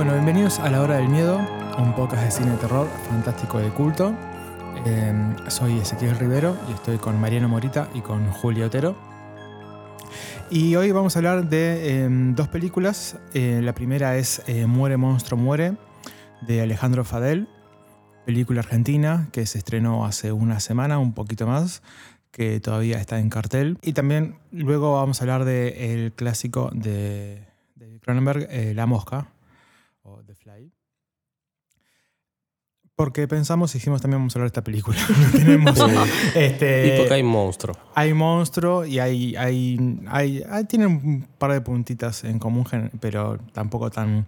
Bueno, bienvenidos a La Hora del Miedo, un podcast de cine de terror fantástico de culto. Eh, soy Ezequiel Rivero y estoy con Mariano Morita y con Julio Otero. Y hoy vamos a hablar de eh, dos películas. Eh, la primera es eh, Muere, Monstruo, Muere, de Alejandro Fadel, película argentina que se estrenó hace una semana, un poquito más, que todavía está en cartel. Y también luego vamos a hablar del clásico de, de Cronenberg, eh, La Mosca, o The Fly. Porque pensamos y dijimos también vamos a hablar de esta película. Tenemos, este, Y porque hay monstruo. hay monstruo y hay, hay, hay, hay- tienen un par de puntitas en común, pero tampoco tan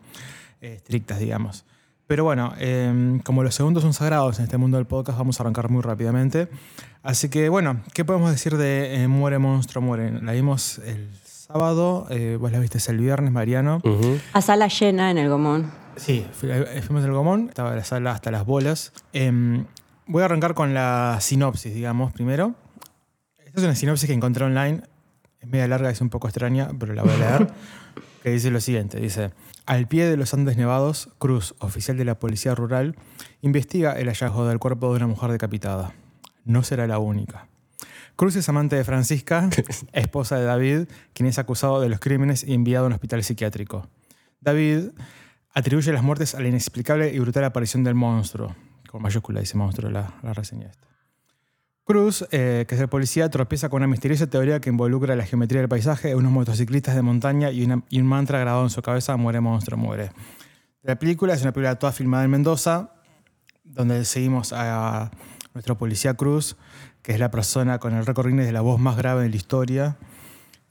estrictas, digamos. Pero bueno, eh, como los segundos son sagrados en este mundo del podcast, vamos a arrancar muy rápidamente. Así que bueno, ¿qué podemos decir de eh, Muere Monstruo Muere? La vimos el sábado, eh, vos la viste el viernes, Mariano. A sala llena en el Gomón. Sí, fui- eh, fuimos al Gomón, estaba la sala hasta las bolas. Em, voy a arrancar con la sinopsis, digamos, primero. Esta es una sinopsis que encontré online. Es media larga, es un poco extraña, pero la voy a leer. que dice lo siguiente: dice. Al pie de los Andes Nevados, Cruz, oficial de la Policía Rural, investiga el hallazgo del cuerpo de una mujer decapitada. No será la única. Cruz es amante de Francisca, esposa de David, quien es acusado de los crímenes y enviado a un hospital psiquiátrico. David atribuye las muertes a la inexplicable y brutal aparición del monstruo. Con mayúscula dice monstruo la, la reseña esta. Cruz, eh, que es el policía, tropieza con una misteriosa teoría que involucra la geometría del paisaje, unos motociclistas de montaña y, un mantra grabado en su cabeza, muere monstruo, muere. La película es una película toda filmada en Mendoza, donde seguimos a nuestro policía Cruz, que es la persona con el récord de la voz más grave de la historia.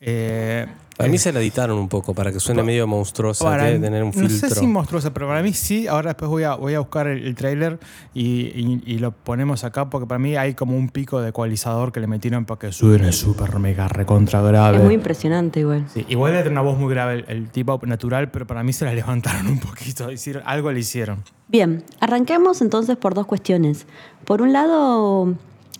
Eh, Para mí se la editaron un poco para que suene medio monstruosa, para debe tener un No filtro. sé si monstruosa, pero para mí sí. Ahora después voy a, voy a buscar el, el tráiler y, y- y lo ponemos acá porque para mí hay como un pico de ecualizador que le metieron para que suene súper mega recontra grave. Es muy impresionante igual. Sí, igual debe tener una voz muy grave el, el tipo natural, pero para mí se la levantaron un poquito. Hicieron, algo le hicieron. Bien, arranquemos entonces por dos cuestiones. Por un lado,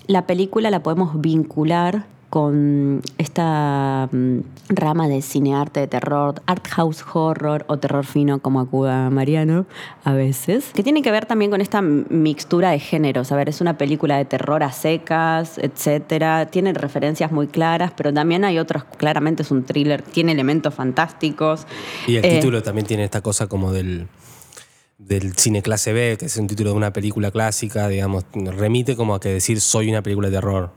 la película la podemos vincular con esta mm, rama de cinearte de terror, art house horror o terror fino como acuda Mariano a veces, que tiene que ver también con esta mixtura de géneros. A ver, es una película de terror a secas, etcétera. Tiene referencias muy claras, pero también hay otros, claramente es un thriller, tiene elementos fantásticos. Y el Eh, título también tiene esta cosa como del, del cine clase B, que es un título de una película clásica, digamos, remite como a que decir soy una película de terror.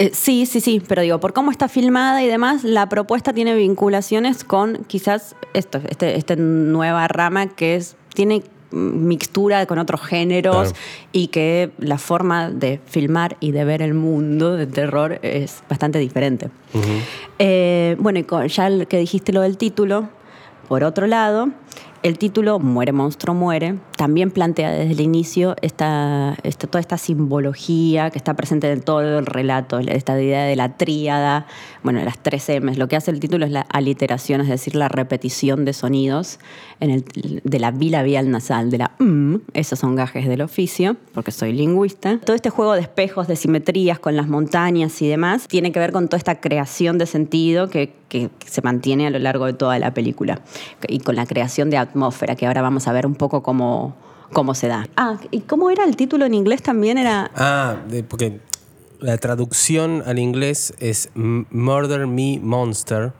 Eh, sí, sí, sí, pero digo, por cómo está filmada y demás, la propuesta tiene vinculaciones con quizás esto, este, esta nueva rama que es, tiene mixtura con otros géneros Claro. y que la forma de filmar y de ver el mundo de terror es bastante diferente. Eh, bueno, y con- ya el que dijiste lo del título, por otro lado, el título Muere, monstruo, muere, también plantea desde el inicio esta, toda esta simbología que está presente en todo el relato, esta idea de la tríada, bueno, las tres M's. Lo que hace el título es la aliteración, es decir, la repetición de sonidos en el, de la bilabial nasal, de la mm, esos son gajes del oficio, porque soy lingüista. Todo este juego de espejos, de simetrías con las montañas y demás, tiene que ver con toda esta creación de sentido que, que se mantiene a lo largo de toda la película y con la creación de atmósfera, que ahora vamos a ver un poco cómo, cómo se da. Ah, ¿y cómo era el título en inglés también? Era Ah, de- porque la traducción al inglés es Murder Me Monster,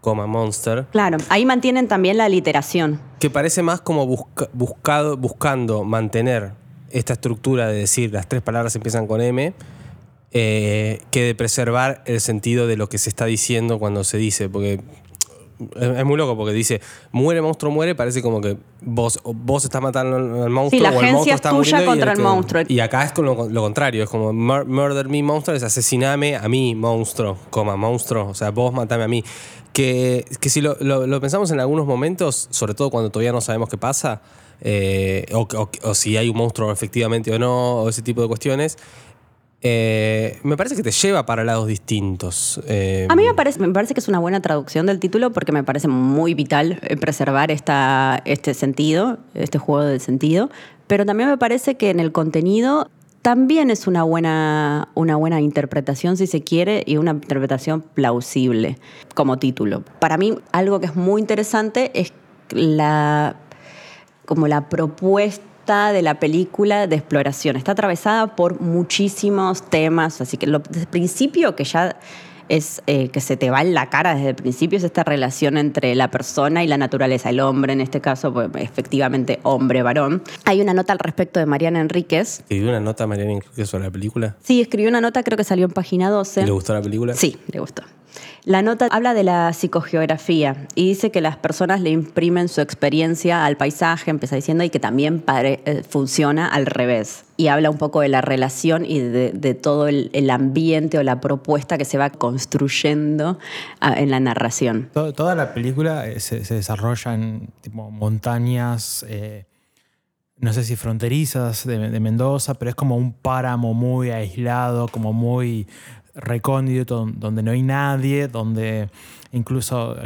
coma Monster, Claro, ahí mantienen también la literación. que parece más como busca- buscado, buscando mantener esta estructura de decir las tres palabras empiezan con M, eh, que de preservar el sentido de lo que se está diciendo cuando se dice, porque es, muy loco, porque dice, muere, monstruo, muere, parece como que vos, vos estás matando al monstruo la o el monstruo es está tuya muriendo y contra el que- monstruo. Y acá es con lo, lo contrario, es como mur- murder me monster, es asesiname a mí, monstruo, coma, monstruo, o sea, vos matame a mí. Que, que si lo, lo- pensamos en algunos momentos, sobre todo cuando todavía no sabemos qué pasa, eh, o, si hay un monstruo efectivamente o no, o ese tipo de cuestiones, eh, me parece que te lleva para lados distintos. Eh, A mí me parece, me parece que es una buena traducción del título porque me parece muy vital preservar esta, este sentido, este juego del sentido, pero también me parece que en el contenido también es una buena, una buena interpretación, si se quiere, y una interpretación plausible como título. Para mí, algo que es muy interesante es la como la propuesta de la película de exploración. Está atravesada por muchísimos temas, así que lo, desde el principio que ya es eh, que se te va en la cara desde el principio, es esta relación entre la persona y la naturaleza, el hombre en este caso, pues, efectivamente hombre-varón. Hay una nota al respecto de Mariana Enríquez. ¿Escribió una nota Mariana Enríquez sobre la película? Sí, escribió una nota, creo que salió en página 12. ¿Le gustó la película? Sí, le gustó. La nota habla de la psicogeografía y dice que las personas le imprimen su experiencia al paisaje, empieza diciendo, y que también eh, funciona al revés. Y habla un poco de la relación y de, todo el, ambiente o la propuesta que se va construyendo ah, en la narración. toda la película eh, se, desarrolla en tipo, montañas. Eh, no sé si fronterizas de, Mendoza, pero es como un páramo muy aislado, como muy recóndito donde no hay nadie, donde incluso...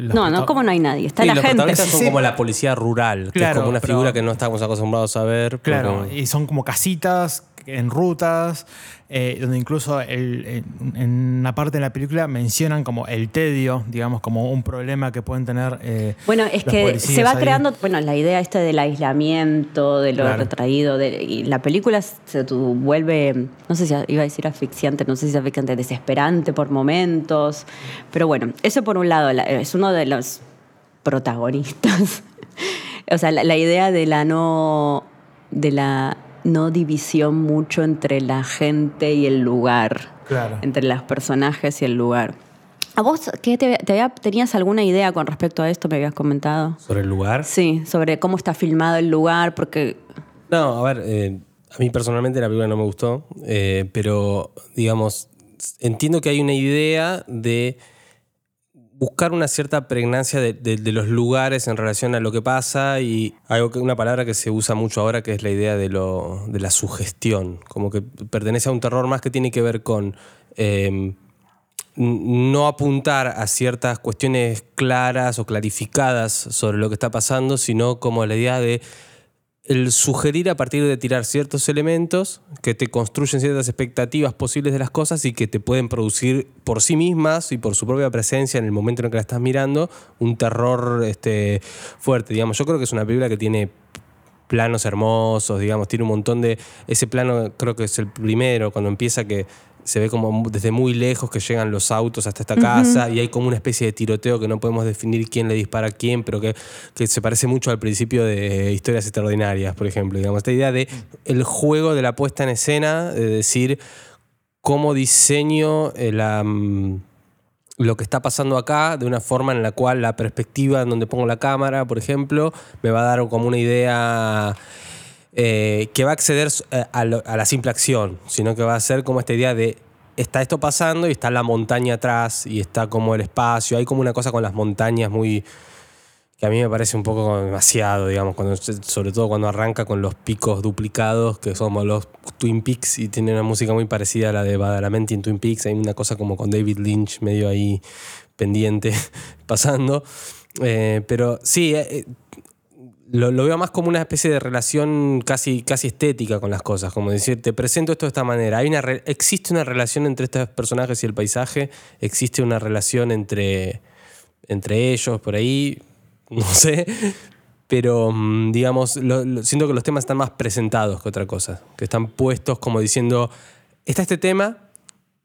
no, no, como no hay nadie, está la los gente. son como la policía rural, que es como una figura que no estamos acostumbrados a ver. Claro, y son como casitas en rutas, eh, donde incluso en una parte de la película mencionan como el tedio, digamos, como un problema que pueden tener. Eh, bueno, es que se va creando, bueno, la idea esta del aislamiento, de lo retraído, de, y la película se vuelve, no sé si iba a decir asfixiante, no sé si asfixiante, desesperante por momentos, pero bueno, eso por un lado, es uno de los protagonistas. o sea, la idea de la no de la no división mucho entre la gente y el lugar. Entre los personajes y el lugar. ¿A vos qué te, tenías alguna idea con respecto a esto? Me habías comentado. ¿Sobre el lugar? Sí, sobre cómo está filmado el lugar, porque... No, a ver, eh, a mí personalmente la película no me gustó, eh, pero digamos, entiendo que hay una idea de buscar una cierta pregnancia de, los lugares en relación a lo que pasa y algo que una palabra que se usa mucho ahora que es la idea de, la sugestión, como que pertenece a un terror más que tiene que ver con em, no apuntar a ciertas cuestiones claras o clarificadas sobre lo que está pasando, sino como la idea de el sugerir a partir de tirar ciertos elementos que te construyen ciertas expectativas posibles de las cosas y que te pueden producir por sí mismas y por su propia presencia en el momento en el que la estás mirando un terror este, fuerte. Digamos, yo creo que es una película que tiene planos hermosos, digamos, tiene un montón de... Ese plano creo que es el primero, cuando empieza que se ve como desde muy lejos que llegan los autos hasta esta casa y hay como una especie de tiroteo que no podemos definir quién le dispara a quién, pero que, se parece mucho al principio de historias extraordinarias, por ejemplo. Digamos, esta idea de el juego de la puesta en escena, de decir cómo diseño eh, la, mm, lo que está pasando acá de una forma en la cual la perspectiva en donde pongo la cámara, por ejemplo, me va a dar como una idea eh, que va a acceder eh, a, la simple acción, sino que va a ser como esta idea de está esto pasando y está la montaña atrás y está como el espacio. Hay como una cosa con las montañas muy. que a mí me parece un poco demasiado, digamos, cuando, sobre todo cuando arranca con los picos duplicados, que somos los Twin Peaks y tiene una música muy parecida a la de Badalamenti en Twin Peaks. Hay una cosa como con David Lynch medio ahí pendiente pasando. Eh, pero sí, lo, veo más como una especie de relación casi, casi estética con las cosas, como decir, te presento esto de esta manera. Hay una existe una relación entre estos personajes y el paisaje, existe una relación entre, entre ellos, por ahí, no sé, pero mm, digamos, siento que los temas están más presentados que otra cosa, que están puestos como diciendo, está este tema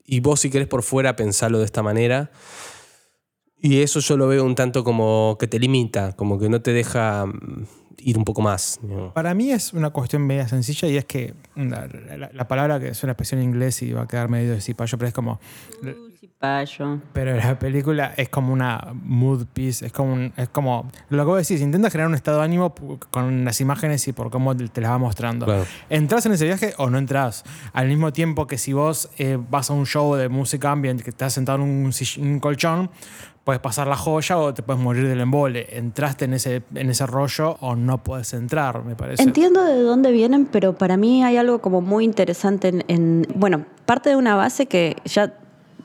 y vos si querés por fuera pensarlo de esta manera. Y eso yo lo veo un tanto como que te limita, como que no te deja mm, ir un poco más. Para mí es una cuestión media sencilla y es que la, palabra que es una expresión en inglés y va a quedar medio de cipayo, pero es como. Cipayo. Pero la película es como una mood piece, es como, es como lo que vos decís, intenta generar un estado de ánimo con las imágenes y por cómo te las va mostrando. ¿Entrás en ese viaje o no entras? Al mismo tiempo que si vos eh, vas a un show de música ambient que estás sentado en un, un colchón, puedes pasar la joya o te puedes morir del embole. Entraste en ese, en ese rollo o no puedes entrar, me parece. Entiendo de dónde vienen, pero para mí hay algo como muy interesante en, bueno, parte de una base que ya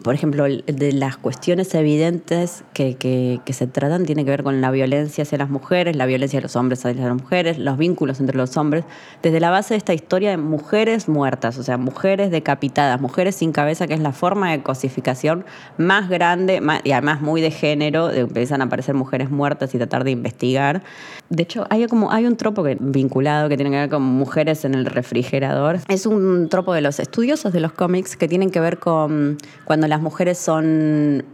por ejemplo, de las cuestiones evidentes que, que- que se tratan tiene que ver con la violencia hacia las mujeres, la violencia de los hombres hacia las mujeres, los vínculos entre los hombres, desde la base de esta historia de mujeres muertas, o sea, mujeres decapitadas, mujeres sin cabeza, que es la forma de cosificación más grande más- y además muy de género, de- empiezan a aparecer mujeres muertas y tratar de investigar. De hecho, hay como hay un tropo que, vinculado que tiene que ver con mujeres en el refrigerador. Es un tropo de los estudiosos de los cómics que tienen que ver con cuando las mujeres son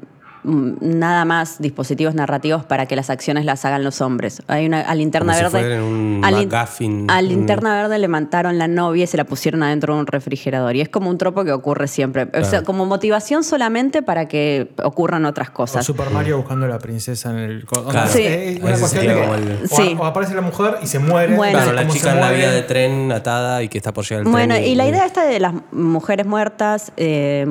nada más dispositivos narrativos para que las acciones las hagan los hombres. Hay una a linterna Como si verde. fueran un a un- verde le mataron la novia y se la pusieron adentro de un refrigerador. Y es como un tropo que ocurre siempre. O sea, como motivación solamente para que ocurran otras O cosas. Super Mario buscando a la princesa en el. Claro. Sí. Es una Ese cuestión de que o, Sí. o aparece la mujer y se muere. Bueno. Claro, la chica en la vía de tren atada y que está por llegar el Bueno, tren. y la idea esta de las mujeres muertas eh,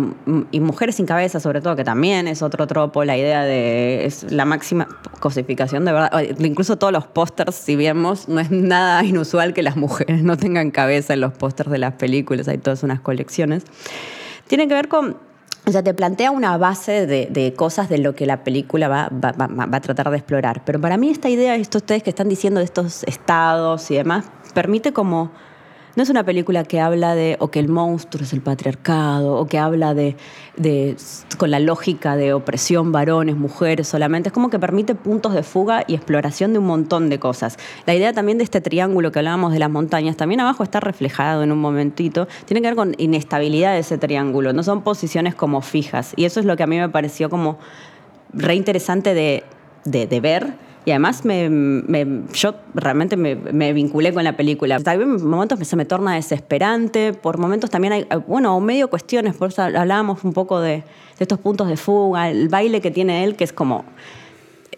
y mujeres sin cabeza, sobre todo, que también es otro tropo, la idea de es la máxima cosificación de verdad. Incluso todos los pósters, si vemos, no es nada inusual que las mujeres no tengan cabeza en los pósters de las películas, hay todas unas colecciones. Tiene que ver con o sea, te plantea una base de, de cosas de lo que la película va, va- va- va a tratar de explorar. Pero para mí esta idea, esto ustedes que están diciendo de estos estados y demás, permite como... No es una película que habla de, o que el monstruo es el patriarcado, o que habla de, con la lógica de opresión, varones, mujeres solamente. Es como que permite puntos de fuga y exploración de un montón de cosas. La idea también de este triángulo que hablábamos de las montañas, también abajo está reflejado en un momentito, tiene que ver con inestabilidad de ese triángulo. No son posiciones como fijas. Y eso es lo que a mí me pareció como re interesante de, de, de ver. Y además me, me- yo realmente me, vinculé con la película. También en momentos se me torna desesperante, por momentos también hay, bueno, medio cuestiones, por eso hablábamos un poco de estos puntos de fuga, el baile que tiene él, que es como...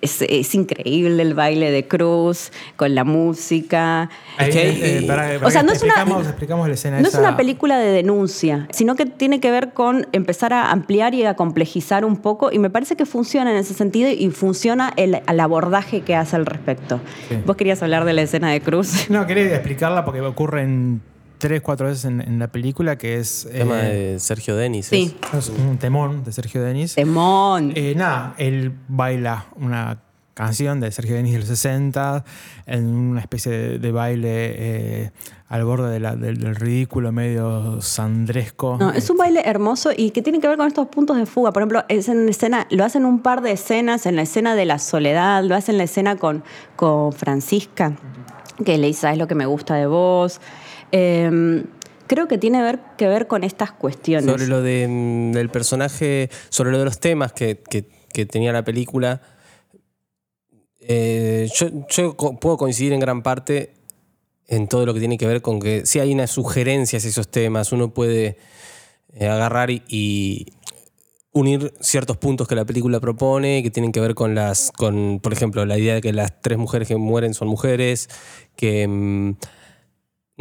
Es, es increíble el baile de Cruz, con la música. Ahí, Es que hay- eh, para- para O sea, no es una- explicamos, la escena No es una película de denuncia, sino que tiene que ver con empezar a ampliar y a complejizar un poco, y me parece que funciona en ese sentido y funciona el, el abordaje que hace al respecto. Sí. Vos querías hablar de la escena de Cruz. No, quería explicarla porque ocurre en tres, cuatro veces en, en la película, que es. El tema eh, de Sergio Denis. Sí. es un temón de Sergio Denis. Temón. Eh, nada, él baila una canción de Sergio Denis de los 60 en una especie de, de baile eh, al borde de la- del, del ridículo, medio sandresco. No, es un baile hermoso y que tiene que ver con estos puntos de fuga. Por ejemplo, es en escena, lo hacen un par de escenas, en la escena de la soledad, lo hacen en la escena con, con Francisca, que le dice, ¿sabes lo que me gusta de vos? Eh, creo que tiene que ver con estas cuestiones. Sobre lo mm, del personaje, sobre lo de los temas que, tenía la película, eh, yo, puedo coincidir en gran parte en todo lo que tiene que ver con que si hay unas sugerencias a esos temas, uno puede eh, agarrar y, y unir ciertos puntos que la película propone, que tienen que ver con las, con, por ejemplo, la idea de que las tres mujeres que mueren son mujeres, que mm,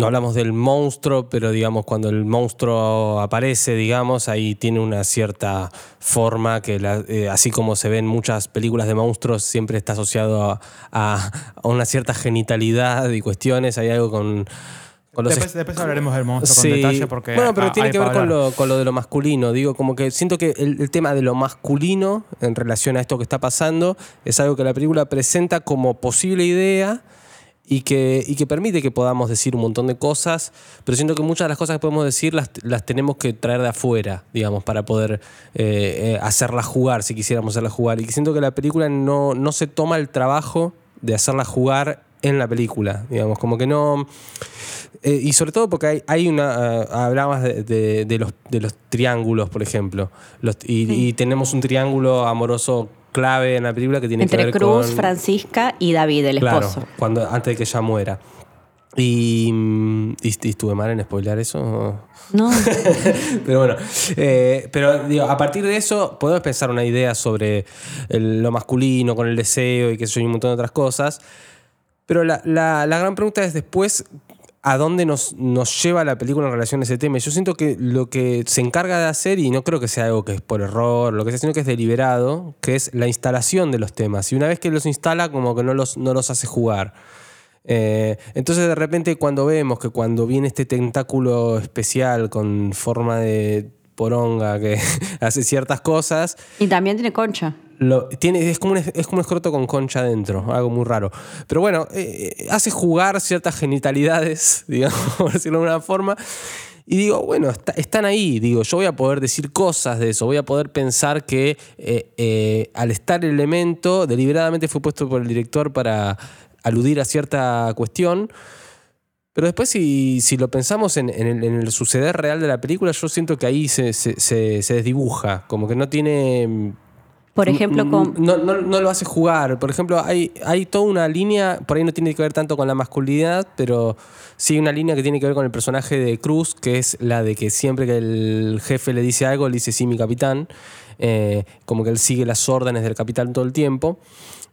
no hablamos del monstruo, pero digamos, cuando el monstruo aparece, digamos, ahí tiene una cierta forma que, la- eh, así como se ve en muchas películas de monstruos, siempre está asociado a, a- a una cierta genitalidad y cuestiones. Hay algo con, con los Después, después hablaremos del monstruo Sí. con detalle porque. bueno, pero ah, tiene que ver con lo, con lo de lo masculino. Digo, como que siento que el, el tema de lo masculino en relación a esto que está pasando es algo que la película presenta como posible idea y que, y que permite que podamos decir un montón de cosas, pero siento que muchas de las cosas que podemos decir las, las tenemos que traer de afuera, digamos, para poder eh, eh, hacerlas jugar, si quisiéramos hacerlas jugar. Y que siento que la película no, no se toma el trabajo de hacerla jugar en la película, digamos, como que no... Eh, y sobre todo porque hay, hay una. eh, hablabas de, de- de los, de los triángulos, por ejemplo. Los- y, y tenemos un triángulo amoroso clave en la película que tiene que Entre ver Cruz, con. Francisca y David, el claro, esposo. cuando, antes de que ella muera. Y, y, y estuve mal en spoiler eso. No, pero bueno, eh, pero digo, a partir de eso podemos pensar una idea sobre el- lo masculino con el deseo y que eso y un montón de otras cosas. Pero la, la- la gran pregunta es después, ¿a dónde nos, nos lleva la película en relación a ese tema? Yo siento que lo que se encarga de hacer, y no creo que sea algo que es por error, lo que sea, sino que es deliberado, que es la instalación de los temas. Y una vez que los instala, como que no los, no los hace jugar. Eh, entonces de repente cuando vemos que cuando viene este tentáculo especial con forma de poronga que hace ciertas cosas. Y también tiene concha. Lo, tiene, es, como un, es como escroto con concha adentro, algo muy raro. Pero bueno, eh, hace jugar ciertas genitalidades, digamos, por decirlo de alguna forma. Y digo, bueno, están ahí, digo, yo voy a poder decir cosas de eso, voy a poder pensar que eh, eh, al estar el elemento, deliberadamente fue puesto por el director para aludir a cierta cuestión. Pero después, si, si lo pensamos en, el, suceder real de la película, yo siento que ahí se, se desdibuja, como que no tiene por ejemplo, con... no, no, lo hace jugar. Por ejemplo, hay, hay toda una línea, por ahí no tiene que ver tanto con la masculinidad, pero sí una línea que tiene que ver con el personaje de Cruz, que es la de que siempre que el jefe le dice algo, le dice sí, mi capitán. Eh, como que él sigue las órdenes del capitán todo el tiempo.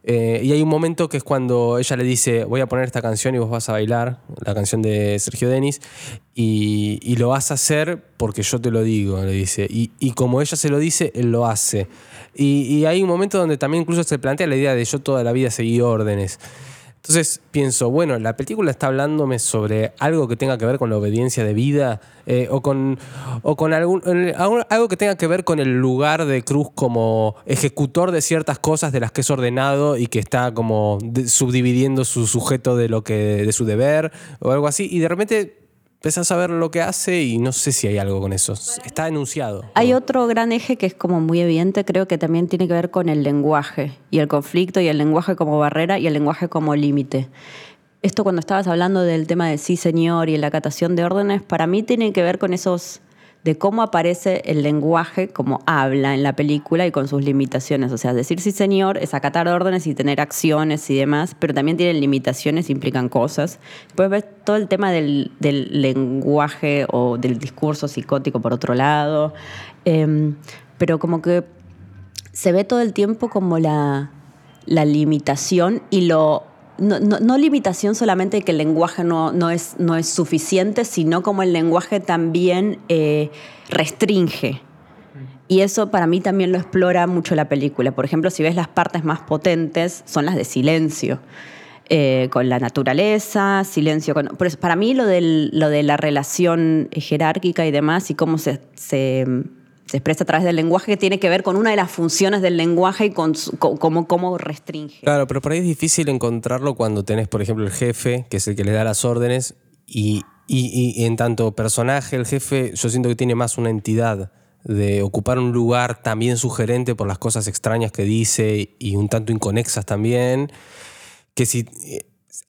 Eh, y hay un momento que es cuando ella le dice, voy a poner esta canción y vos vas a bailar, la canción de Sergio Denis, y, lo vas a hacer porque yo te lo digo, le dice. Y, y como ella se lo dice, él lo hace. Y, hay un momento donde también incluso se plantea la idea de yo toda la vida seguí órdenes. Entonces pienso, bueno, la película está hablándome sobre algo que tenga que ver con la obediencia de vida eh, o con, o con algún, algo que tenga que ver con el lugar de Cruz como ejecutor de ciertas cosas de las que es ordenado y que está como subdividiendo su sujeto de lo que de su deber o algo así y de repente empezás a ver lo que hace y no sé si hay algo con eso. Está enunciado. Hay otro gran eje que es como muy evidente, creo que también tiene que ver con el lenguaje y el conflicto y el lenguaje como barrera y el lenguaje como límite. Esto cuando estabas hablando del tema de sí señor y la acatación de órdenes, para mí tiene que ver con esos de cómo aparece el lenguaje como habla en la película y con sus limitaciones. O sea, decir sí señor es acatar órdenes y tener acciones y demás, pero también tienen limitaciones, implican cosas. Puedes ver todo el tema del, lenguaje o del discurso psicótico por otro lado, em, pero como que se ve todo el tiempo como la, la limitación y lo no, limitación solamente de que el lenguaje no, es, no es suficiente, sino como el lenguaje también eh, restringe. Y eso para mí también lo explora mucho la película. Por ejemplo, si ves las partes más potentes, son las de silencio. Eh, con la naturaleza, silencio con... para mí lo, lo de la relación jerárquica y demás y cómo se expresa a través del lenguaje que tiene que ver con una de las funciones del lenguaje y con, cómo, restringe. Claro, pero por ahí es difícil encontrarlo cuando tenés, por ejemplo, el jefe, que es el que le da las órdenes, y, en tanto personaje, el jefe, yo siento que tiene más una entidad de ocupar un lugar también sugerente por las cosas extrañas que dice y un tanto inconexas también, que si eh,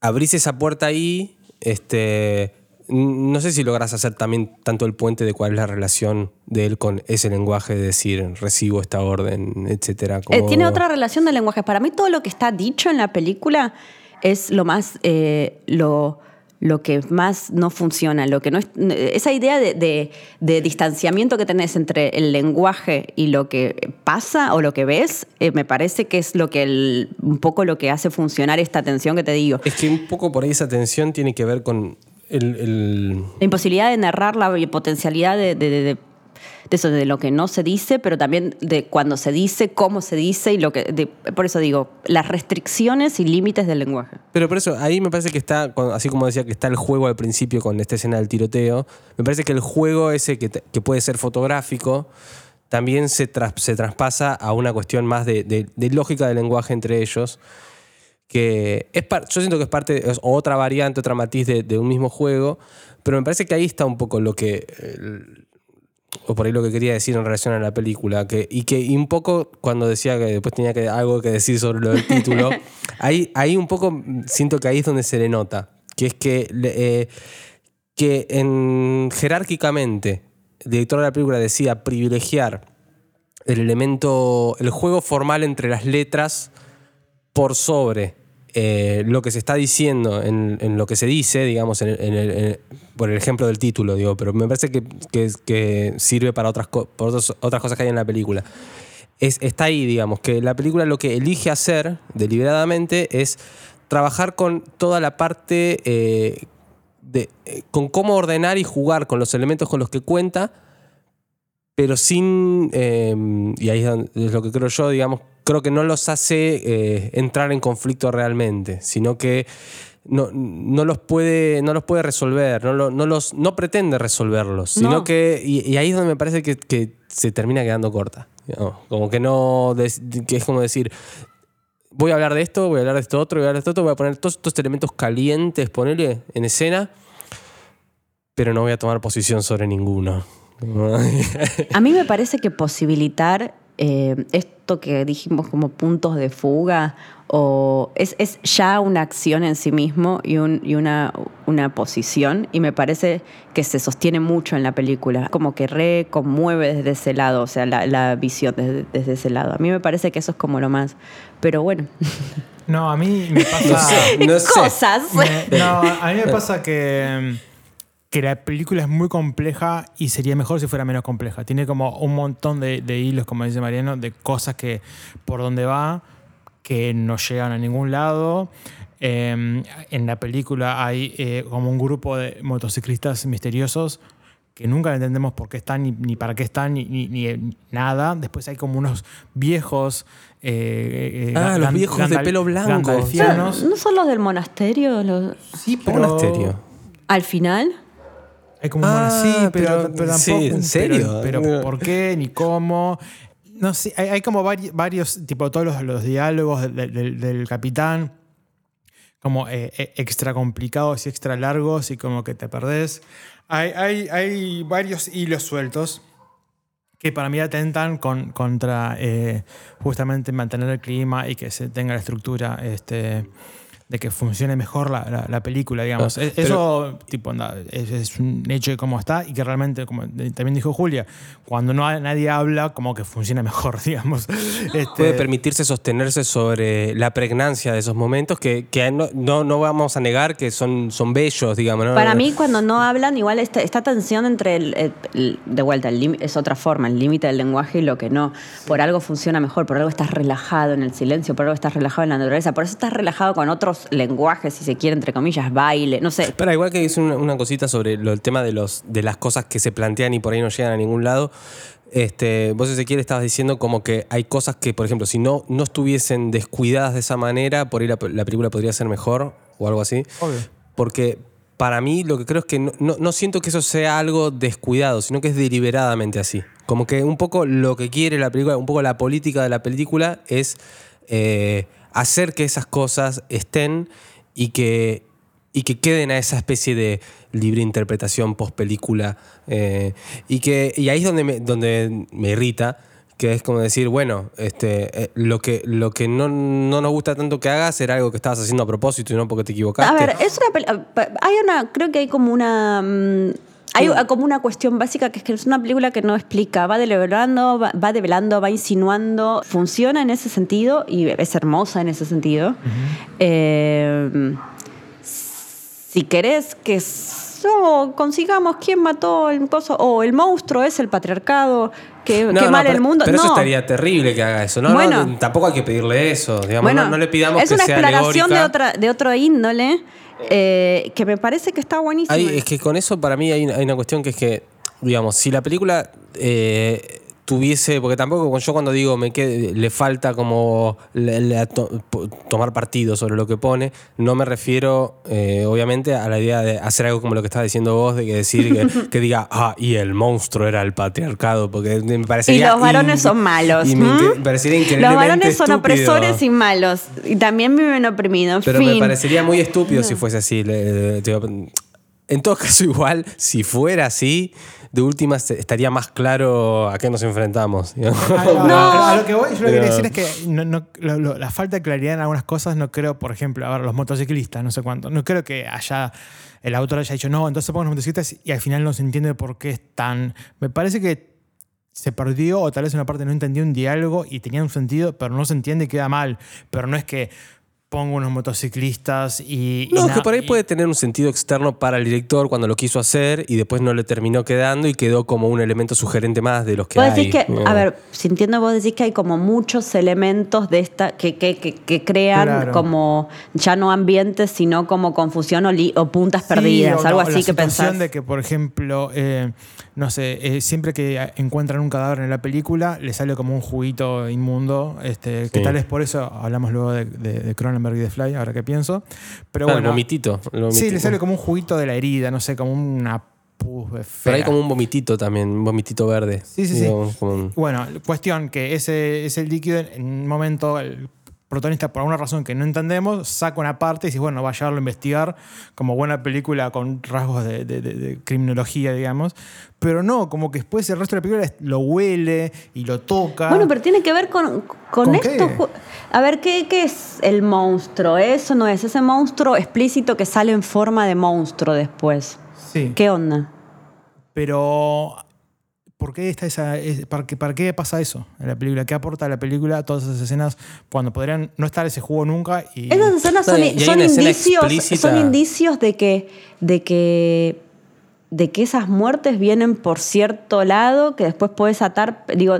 abrís esa puerta ahí, este, no sé si logras hacer también tanto el puente de cuál es la relación de él con ese lenguaje de decir recibo esta orden, etcétera. Eh, tiene otra relación de lenguaje. Para mí todo lo que está dicho en la película es lo más eh, lo, lo que más no funciona, lo que no esa idea de, distanciamiento que tenés entre el lenguaje y lo que pasa o lo que ves, eh, me parece que es lo que un poco lo que hace funcionar esta tensión que te digo. Es que un poco por ahí esa tensión tiene que ver con la imposibilidad de narrar la potencialidad de, eso, de lo que no se dice, pero también de cuando se dice, cómo se dice y lo que. por eso digo, las restricciones y límites del lenguaje. Pero por eso, ahí me parece que está, así como decía que está el juego al principio con esta escena del tiroteo, me parece que el juego ese que, puede ser fotográfico también se, se traspasa a una cuestión más de lógica del lenguaje entre ellos que es yo siento que es parte, otra variante, otra matiz de, un mismo juego, pero me parece que ahí está un poco lo que, o por ahí lo que quería decir en relación a la película, que, y que un poco cuando decía que después tenía que, algo que decir sobre lo del título, ahí, ahí un poco siento que ahí es donde se le nota, que es que, eh, que en, jerárquicamente el director de la película decía privilegiar el elemento, el juego formal entre las letras por sobre eh, lo que se está diciendo en, lo que se dice, digamos, por el ejemplo del título, digo, pero me parece que, sirve para otras, otras cosas que hay en la película. Es, está ahí, digamos, que la película lo que elige hacer deliberadamente es trabajar con toda la parte eh, de, eh, con cómo ordenar y jugar con los elementos con los que cuenta, pero sin, y ahí es lo que creo yo, digamos, creo que no los hace eh, entrar en conflicto realmente, sino que no, no los puede, no los puede resolver, no, lo- no los, no pretende resolverlos, sino No. que, y, y ahí es donde me parece que, que se termina quedando corta. Como que no, que es como decir, voy a hablar de esto, voy a hablar de esto otro, voy a hablar de esto otro, voy a poner todos estos elementos calientes, ponerle en escena, pero no voy a tomar posición sobre ninguno. A mí me parece que posibilitar eh, esto que dijimos como puntos de fuga o es, es ya una acción en sí mismo y, un- y una, una posición y me parece que se sostiene mucho en la película, como que re conmueve desde ese lado, o sea, la, la visión desde, desde ese lado. A mí me parece que eso es como lo más, pero bueno, No, a mí me pasa. No sé, no sé. cosas. Me- no, a mí me pasa que, que la película es muy compleja y sería mejor si fuera menos compleja. Tiene como un montón de, de hilos, como dice Mariano, de cosas que por donde va que no llegan a ningún lado. Eh, en la película hay eh, como un grupo de motociclistas misteriosos que nunca entendemos por qué están, ni, ni para qué están, ni, ni- ni nada. Después hay como unos viejos... eh, eh, Ah, los viejos de pelo blanco. ¿No son los del monasterio? los- Sí, ¿Qué monasterio? Al final, Hay como un Ah, mono- sí, pero, pero- pero sí, tampoco. ¿en serio? Pero, pero ¿por qué? Ni cómo. No sé, hay, hay como vari- varios, tipo todos los, los diálogos del, del- del capitán, como eh, eh, extra complicados y extra largos y como que te perdés. Hay, hay, hay varios hilos sueltos que para mí atentan con, contra eh, justamente mantener el clima y que se tenga la estructura este, de que funcione mejor la, la- la película, digamos. Ah, Es- pero- Eso tipo, anda, es, es un hecho de cómo está y que realmente, como también dijo Julia, cuando no hay- nadie habla, como que funciona mejor, digamos. Este, Puede permitirse sostenerse sobre la pregnancia de esos momentos que, que no, no, no vamos a negar que son, son bellos, digamos. ¿no? Para mí, cuando no hablan, igual esta, esta tensión entre, el, el- el- de vuelta, el es otra forma, el límite del lenguaje y lo que no. Por algo funciona mejor, por algo estás relajado en el silencio, por algo estás relajado en la naturaleza, por eso estás relajado con otros lenguajes, si se quiere, entre comillas, baile, no sé. Pero igual que dice una, una cosita sobre lo- el tema de, los, de las cosas que se plantean y por ahí no llegan a ningún lado. Este, vos, Ezequiel, estabas diciendo como que hay cosas que, por ejemplo, si no, no estuviesen descuidadas de esa manera, por ahí la, la película podría ser mejor o algo así. Obvio. Porque para mí lo que creo es que no, no- no siento que eso sea algo descuidado, sino que es deliberadamente así. Como que un poco lo que quiere la película, un poco la política de la película es eh, hacer que esas cosas estén y que, y que queden a esa especie de libre interpretación post película. eh, y, que, y ahí es donde me, donde me irrita. Que es como decir, bueno, este, eh, lo que, lo que no, no nos gusta tanto que hagas era algo que estabas haciendo a propósito y no porque te equivocaste. A ver, es una peli- hay una, creo que hay como una mm, hay como una cuestión básica que es que es una película que no explica, va develando, va, va develando, va insinuando, funciona en ese sentido y es hermosa en ese sentido. Eh, si querés que consigamos quién mató el coso, o el monstruo es el patriarcado, No, qué no, mal pero, el mundo. Pero no. eso estaría terrible que haga eso. No, Bueno. no, tampoco hay que pedirle eso. Digamos, Bueno, no, le pidamos es que una sea exploración de, otra, de otro índole eh, que me parece que está buenísimo. Hay- es que con eso para mí hay, hay una cuestión que es que, digamos, si la película eh, tuviese, porque tampoco yo cuando digo me quede, le falta como to- tomar partido sobre lo que pone, no me refiero eh, obviamente a la idea de hacer algo como lo que estás diciendo vos, de que decir que, que diga, ah, y el monstruo era el patriarcado, porque me y parecería... los varones in- son malos. Y me, ¿m? inque- me parecería Los varones son estúpido. opresores y malos. Y también viven oprimidos. Pero fin. me parecería muy estúpido si fuese así. Le- te- En todo caso, igual, si fuera así, de última est- estaría más claro a qué nos enfrentamos. A, No. a lo que voy, yo lo que quiero decir es que no- no- lo- lo- la falta de claridad en algunas cosas no creo, por ejemplo, a ver, los motociclistas, no sé cuánto, no creo que haya el autor haya dicho, no, entonces pongan los motociclistas y al final no se entiende por qué están. Me parece que se perdió o tal vez una parte no entendió un diálogo y tenía un sentido, pero no se entiende y queda mal. Pero no es que pongo unos motociclistas y... y No, que por ahí y- puede tener un sentido externo para el director cuando lo quiso hacer y después no le terminó quedando y quedó como un elemento sugerente más de los que Vos hay. decís que, ¿no? a ver, sintiendo vos decís que hay como muchos elementos de esta que, que, que, que crean Claro. como ya no ambientes, sino como confusión o, li- o puntas Sí, perdidas, o algo así la que pensás. de que, por ejemplo, eh, no sé, eh, siempre que encuentran un cadáver en la película, le sale como un juguito inmundo, este, que tal es por eso hablamos luego de, Cronenberg y de Fly, ahora que pienso. Pero Claro, bueno, el vomitito. el sí, le sale como un juguito de la herida, no sé, como una pus Pero hay como un vomitito también, un vomitito verde. Sí, sí, sí. Digamos, como un- Bueno, cuestión que ese, ese líquido en un momento protagonista por alguna razón que no entendemos saca una parte y dice, bueno, va a llevarlo a investigar como buena película con rasgos de, de- de- de criminología, digamos. Pero no, como que después el resto de la película lo huele y lo toca. Bueno, pero tiene que ver con, con, ¿Con esto. qué? A ver, ¿qué, ¿qué es el monstruo? Eso no es ese monstruo explícito que sale en forma de monstruo después. Sí. ¿Qué onda? Pero, ¿por qué, está esa, es- para, qué, ¿para qué pasa eso en la película? ¿Qué aporta a la película todas esas escenas cuando podrían no estar ese juego nunca? Y, Esas escenas son, Y son indicios, explícita. son indicios de que, de que de que esas muertes vienen por cierto lado que después puedes atar. Digo,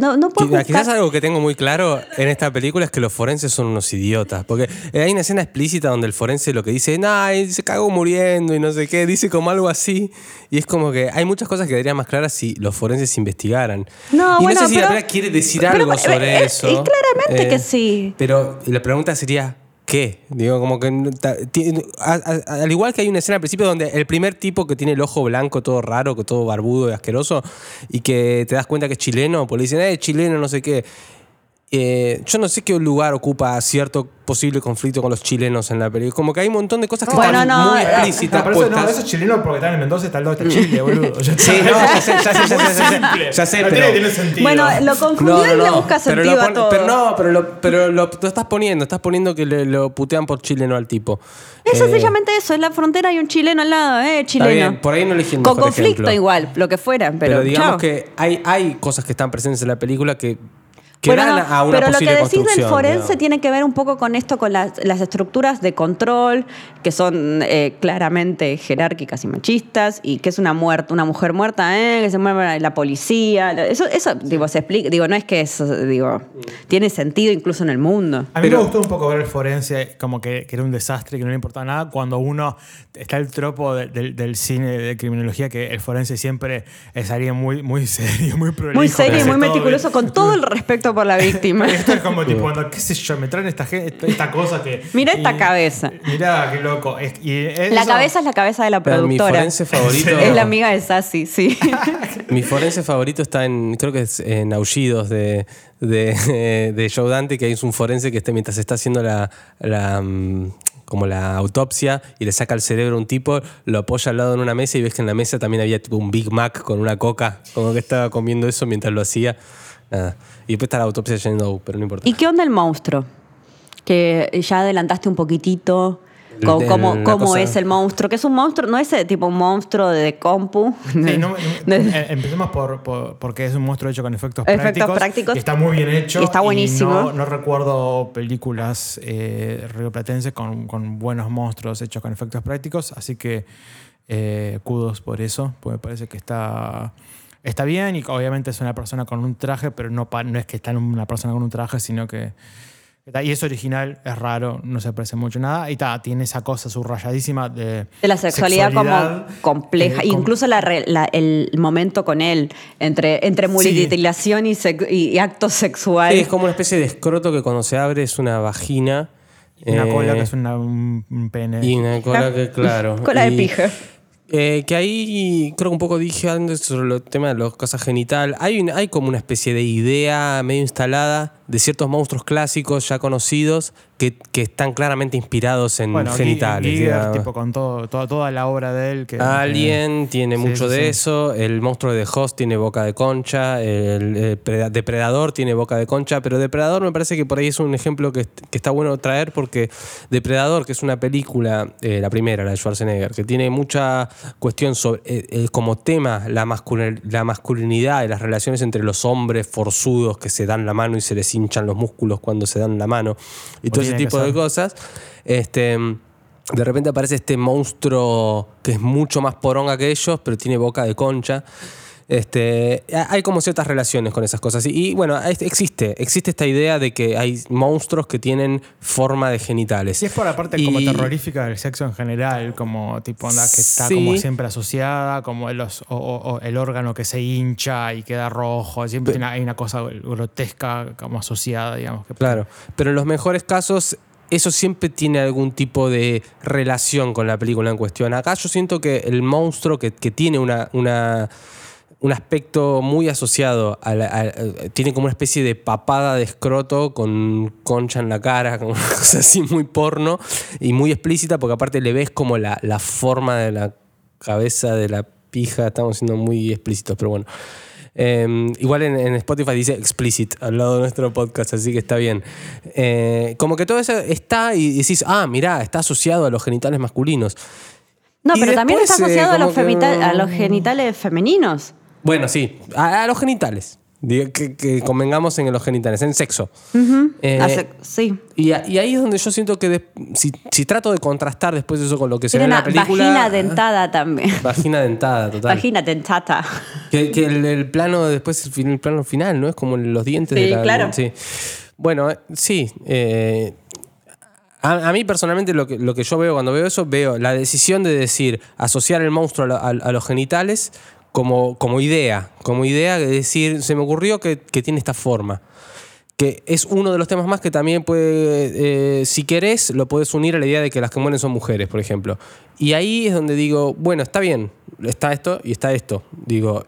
no, no buscar- Quizás algo que tengo muy claro en esta película es que los forenses son unos idiotas. Porque hay una escena explícita donde el forense lo que dice, nah, y se cagó muriendo y no sé qué, dice como algo así. Y es como que hay muchas cosas que quedarían más claras si los forenses investigaran. No, y bueno, no sé si la pero- película quiere decir pero- algo eh, sobre eh, eso. Eh, y claramente que sí. Pero la pregunta sería. ¿Qué? Digo, como que. al igual que hay una escena al principio donde el primer tipo que tiene el ojo blanco, todo raro, todo barbudo y asqueroso, y que te das cuenta que es chileno, pues le dicen, eh, chileno, no sé qué. Eh, yo no sé qué lugar ocupa cierto posible conflicto con los chilenos en la película. Como que hay un montón de cosas que Bueno, están no, muy eh, explícitas. No, pero eso, no, eso es chileno porque están en Mendoza, está al lado de Chile, boludo. Ya Sí, no, ya sé, ya sé, ya sé, ya sé, ya pero- tiene, tiene sentido. Bueno, lo confundió y le busca pero sentido lo a pon- todo. Pero no, pero lo, pero lo, lo estás poniendo, estás poniendo que le, lo putean por chileno al tipo. Es Eh, sencillamente eso, en la frontera hay un chileno al lado, ¿eh? Chileno. bien, por ahí no elegí el Con conflicto ejemplo. igual, lo que fuera, pero, Pero, digamos chao. que hay, hay cosas que están presentes en la película que, que Bueno, dan no, a una pero lo que decís del forense tiene que ver un poco con esto, con las, las estructuras de control, que son eh, claramente jerárquicas y machistas, y que es una muerte, una mujer muerta, ¿eh? que se mueve la policía. Eso, eso digo, se explica, digo, no es que eso, digo, tiene sentido incluso en el mundo. A mí Pero- me gustó un poco ver el forense como que, que era un desastre, que no le importaba nada, cuando uno está el tropo de- del- del cine de criminología, que el forense siempre es alguien muy, muy serio, muy prolijo. Muy serio y muy meticuloso, bien. con todo el respeto por la víctima. Esto es como tipo, cuando, qué sé yo, me traen esta, gen- esta, cosa que... Mira esta y- cabeza. Mirá, qué loco. Es- y La cabeza es la cabeza de la Pero mi productora. forense favorito. Es la amiga de Sassy, sí. Mi forense favorito está en, creo que es en Aullidos de, de, de Joe Dante, que es un forense que está, mientras está haciendo la, la, mm, como la autopsia y le saca el cerebro a un tipo, lo apoya al lado en una mesa y ves que en la mesa también había tipo un Big Mac con una coca, como que estaba comiendo eso mientras lo hacía. Nada. Y después está la autopsia yendo, pero no importa. ¿Y qué onda el monstruo? Que ya adelantaste un poquitito. ¿Cómo, cómo cosa- es el monstruo? Que es un monstruo, no es eh, tipo un monstruo de compu. Sí, no, De- eh, empecemos por, por- porque es un monstruo hecho con efectos, Efectos prácticos. prácticos. y está muy bien hecho. Y está buenísimo. no, no recuerdo películas eh, rioplatenses con, con buenos monstruos hechos con efectos prácticos. Así que eh, kudos por eso. Porque me parece que está, está bien. Y obviamente es una persona con un traje, pero no, pa- no es que está en una persona con un traje, sino que. Y es original, es raro, no se parece mucho nada. Y ta, tiene esa cosa subrayadísima de. de la sexualidad, sexualidad, como compleja. eh, com- Incluso la re- la- el momento con él, entre, entre mutilación y, sex- y- y acto sexual. Sí, es como una especie de escroto que cuando se abre es una vagina. Una eh, cola que es una- un, pene. Y una cola que, claro. Cola de y- pija. Eh, que ahí creo que un poco dije antes sobre el tema de las cosas genital. Hay, hay como una especie de idea medio instalada de ciertos monstruos clásicos ya conocidos que, que están claramente inspirados en Bueno, genitales. Giger, tipo con todo, toda, toda la obra de él. Que, Alien tiene sí, mucho sí, de sí. eso. El monstruo de Host tiene boca de concha. El, Preda- Depredador tiene boca de concha. Pero Depredador me parece que por ahí es un ejemplo que, que está bueno traer porque Depredador, que es una película, eh, la primera, la de Schwarzenegger, que tiene mucha cuestión sobre, eh, eh, como tema la, masculin- la masculinidad y las relaciones entre los hombres forzudos que se dan la mano y se les hinchan los músculos cuando se dan la mano y O todo ese tipo de cosas. Este. De repente aparece este monstruo que es mucho más poronga que ellos, pero tiene boca de concha. Este, ha- hay como ciertas relaciones con esas cosas. Y, y, bueno, existe, existe esta idea de que hay monstruos que tienen forma de genitales. Si es por la parte como Y- terrorífica del sexo en general, como tipo onda que está Sí. como siempre asociada, como los, o, o- o el órgano que se hincha y queda rojo, siempre hay una- hay una cosa grotesca como asociada, digamos. Que, Claro, pero en los mejores casos eso siempre tiene algún tipo de relación con la película en cuestión. Acá yo siento que el monstruo que, que tiene una, una- un aspecto muy asociado, a la- a- a- tiene como una especie de papada de escroto con concha en la cara, como una cosa así muy porno y muy explícita, porque aparte le ves como la, la forma de la cabeza de la pija, estamos siendo muy explícitos, pero bueno. Eh, igual en, en Spotify dice explicit al lado de nuestro podcast, así que está bien. Eh, como que todo eso está y decís, ah, mirá, está asociado a los genitales masculinos. No, Y pero también está eh, asociado a, los que- a los genitales femenines. Bueno, sí, a, a los genitales. Digo, Que, que convengamos en los genitales, en sexo. Eh, Hace- sí. y, a- y ahí es donde yo siento que de- si, si trato de contrastar después eso con lo que se ve Tiene en una la película. vagina dentada también. Vagina dentada, total. Vagina dentata. Que, que el, el plano después, el, fin- el plano final, ¿no? Es como los dientes Sí, de la. claro. Sí. Bueno, eh, sí. eh, a, a mí personalmente lo que, lo que yo veo cuando veo eso, veo la decisión de decir, asociar el monstruo a, lo- a- a los genitales como, como idea. Como idea de decir, se me ocurrió que, que tiene esta forma. Que es uno de los temas más que también puede, eh, si querés, lo puedes unir a la idea de que las que mueren son mujeres, por ejemplo. Y ahí es donde digo, bueno, está bien, está esto y está esto. Digo,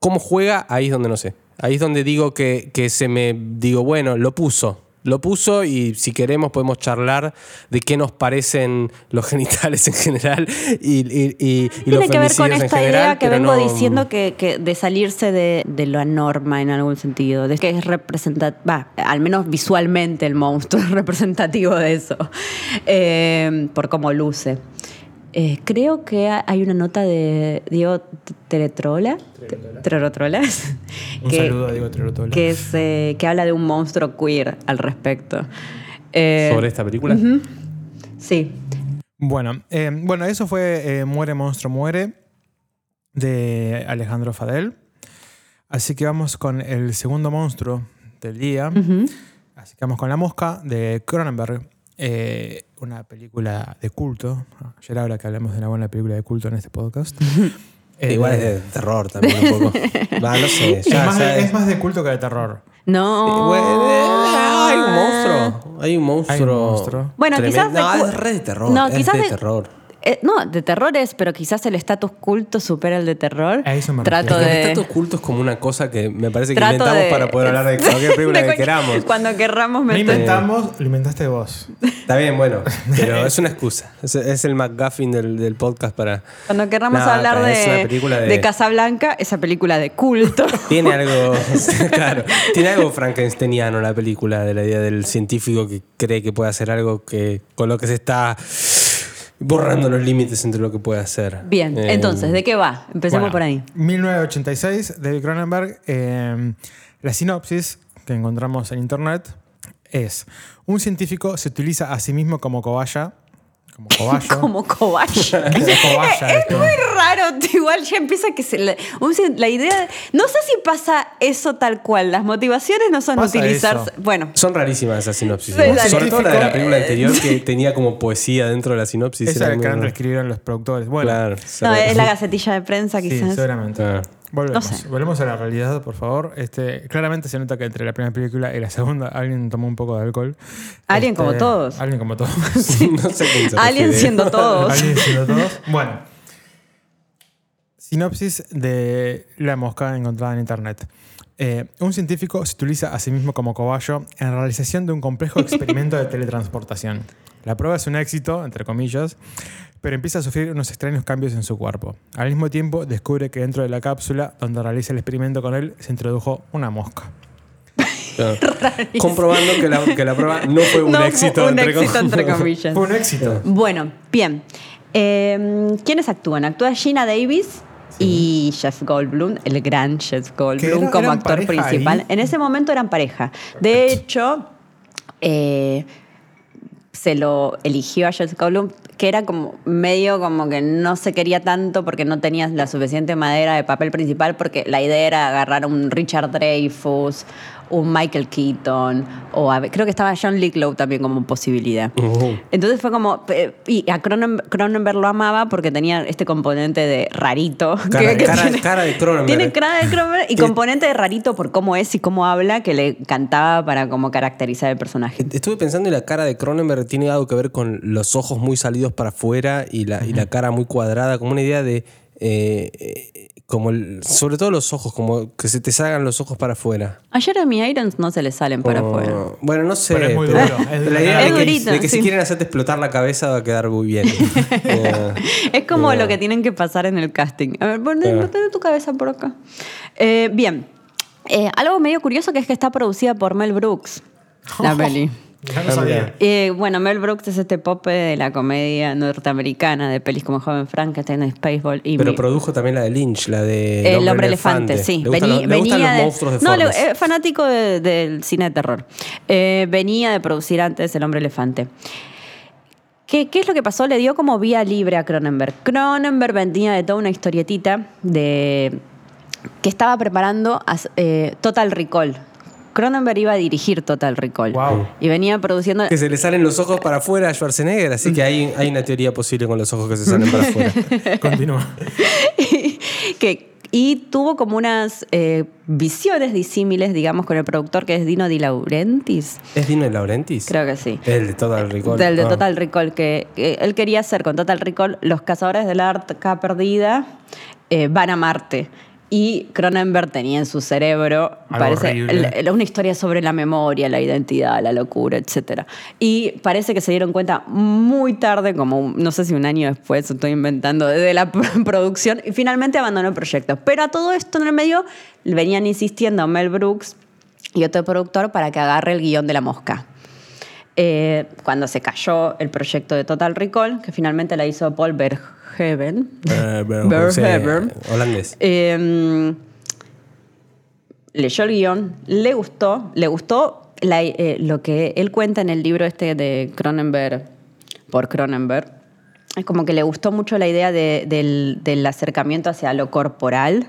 ¿Cómo juega? Ahí es donde no sé. Ahí es donde digo que, que se me. Digo, bueno, lo puso. Lo puso y si queremos podemos charlar de qué nos parecen los genitales en general y, y, y- y los Tiene que ver con femicidios en esta general, idea que vengo no- diciendo que, que de salirse de, de la norma en algún sentido, de que es representativo, al menos visualmente el monstruo es representativo de eso, eh, por cómo luce. Eh, creo que ha- hay una nota de Diego Teretrola, Teretrola, Un saludo a Diego que, es, eh, que habla de un monstruo queer al respecto. Eh, sobre esta película. Sí, Bueno, eh, bueno, eso fue eh, Muere Monstruo Muere de Alejandro Fadel. Así que vamos con el segundo monstruo del día. Así que vamos con La Mosca de Cronenberg. eh, una película de culto. Ayer ahora que hablamos de una buena película de culto en este podcast. Eh, Igual es de terror también un poco. Va, no sé. es, más ya de, es- es más de culto que de terror. no. Bueno, eh, hay un monstruo. Hay un monstruo. Hay un monstruo. Bueno, tremendo. quizás de No, es re de terror. No, es quizás de de- terror. Eh, no, de terror es, pero quizás el estatus culto supera el de terror. A eso me Trato refiero. El de. estatus culto es como una cosa que me parece que trato inventamos de- para poder hablar de cualquier película de que queramos. Cuando querramos No meter. inventamos, lo inventaste vos. Está bien, bueno, pero es una excusa. Es, es el McGuffin del, del podcast para. Cuando querramos Nada, hablar es una de, película de- de Casablanca, esa película de culto. Tiene algo, claro, tiene algo frankensteiniano la película, de la idea del científico que cree que puede hacer algo que con lo que se está borrando los límites entre lo que puede hacer. Bien, Eh, entonces, ¿de qué va? Empecemos Bueno, por ahí. 1986, David Cronenberg. eh, la sinopsis que encontramos en internet es: un científico se utiliza a sí mismo como cobaya. Como cobayo. Como cobaya. ¿Qué es esto? muy raro, igual ya empieza que se la idea, no sé si pasa eso tal cual, las motivaciones no son Pasa utilizarse, eso. bueno, Son rarísimas esas sinopsis. Sí. Sobre todo la de la película anterior que tenía como poesía dentro de la sinopsis. Esa que reescribieron los productores. Bueno, Claro. no, es la gacetilla de prensa sí, quizás. seguramente. Ah. Volvemos. No sé. Volvemos a la realidad, por favor. Este, claramente se nota que entre la primera película y la segunda alguien tomó un poco de alcohol. Alguien Este, como todos. Alguien como todos. no sé Alguien siendo todos. Alguien siendo todos. Bueno. Sinopsis de la mosca encontrada en internet. Eh, un científico se utiliza a sí mismo como cobayo en la realización de un complejo experimento de teletransportación. La prueba es un éxito, entre comillas, pero empieza a sufrir unos extraños cambios en su cuerpo. Al mismo tiempo, descubre que dentro de la cápsula donde realiza el experimento con él se introdujo una mosca. Claro. Comprobando que la, que la prueba no fue un No fue éxito. un entre éxito, com- entre comillas. Fue un éxito. Bueno, bien. Eh, ¿Quiénes actúan? Actúa Gina Davis y Jeff Goldblum, el gran Jeff Goldblum era- como actor principal. ahí. En ese momento eran pareja. De hecho, eh, se lo eligió a Jeff Goldblum que era como medio como que no se quería tanto porque no tenías la suficiente madera de papel principal, porque la idea era agarrar un Richard Dreyfuss, un Michael Keaton, o a- creo que estaba John Lithgow también como posibilidad. Ujú. Entonces fue como. Y a Cronen- Cronenberg lo amaba porque tenía este componente de rarito. Cara- cara- cara de Cronenberg. Tiene cara de Cronenberg y componente de rarito por cómo es y cómo habla que le encantaba para como caracterizar el personaje. Estuve pensando y la cara de Cronenberg tiene algo que ver con los ojos muy salidos para afuera y la, y la cara muy cuadrada, como una idea de. eh, eh, como el- sobre todo los ojos, como que se te salgan los ojos para afuera. A Jeremy Irons no se le salen para Como- afuera. Bueno, no sé. Pero es muy duro, es la idea Es de que, durito, de que si quieren hacerte explotar la cabeza va a quedar muy bien. Eh, Es como Eh. lo que tienen que pasar en el casting. A ver, pon, Eh. tu cabeza por acá. Eh, bien. Eh, algo medio curioso que es que está producida por Mel Brooks, la peli. Ya no sabía. Eh, bueno, Mel Brooks es este pope de la comedia norteamericana de pelis como Joven Frankenstein, Spaceball y pero Mi- produjo también la de Lynch, la de El hombre elefante, sí. Le gustan, Vení- los, le gustan venía los de- monstruos No, le- fanático de- del cine de terror. Eh, venía de producir antes El hombre elefante. ¿Qué, qué es lo que pasó? Le dio como vía libre a Cronenberg. Cronenberg venía de toda una historietita de que estaba preparando eh, Total Recall. Cronenberg iba a dirigir Total Recall. Wow. Y venía produciendo... Que se le salen los ojos para afuera a Schwarzenegger, así que hay, hay una teoría posible con los ojos que se salen para afuera. Continúa. que, y tuvo como unas eh, visiones disímiles, digamos, con el productor que es Dino Di Laurentiis. ¿Es Dino de Laurentiis? Creo que sí. El de Total Recall. Del de Ah. Total Recall, que, que él quería hacer con Total Recall Los Cazadores del Arca Perdida eh, van a Marte. Y Cronenberg tenía en su cerebro, Algo parece, una historia sobre la memoria, la identidad, la locura, etc. Y parece que se dieron cuenta muy tarde, como no sé si un año después, estoy inventando, de la producción, y finalmente abandonó el proyecto. Pero a todo esto en el medio venían insistiendo Mel Brooks y otro productor para que agarre el guion de la mosca. Eh, cuando se cayó el proyecto de Total Recall, que finalmente la hizo Paul Verhoeven. Eh, Verhoeven. sí, holandés. Eh, leyó el guion, le gustó, le gustó la- eh, lo que él cuenta en el libro este de Cronenberg, por Cronenberg. Es como que le gustó mucho la idea de- del, del acercamiento hacia lo corporal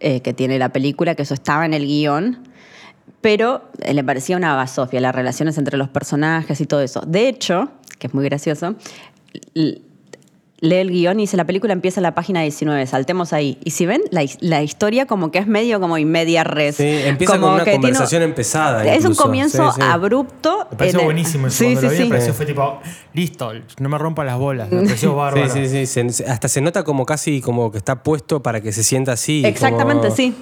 eh, que tiene la película, que eso estaba en el guion, pero eh, le parecía una basofia, las relaciones entre los personajes y todo eso. De hecho, que es muy gracioso, lee el guion y dice, la película empieza en la página 19, saltemos ahí. Y si ven, la, his- la historia como que es medio como y media res. Sí, empieza Como con una que tiene- conversación empezada. Es un comienzo Sí, sí. abrupto. Me pareció en buenísimo eso. Sí, Cuando sí, lo vi, sí. me pareció fue tipo, listo, no me rompa las bolas. Me pareció bárbaro. Sí, sí, sí. se- hasta se nota como casi como que está puesto para que se sienta así. Exactamente, como- sí.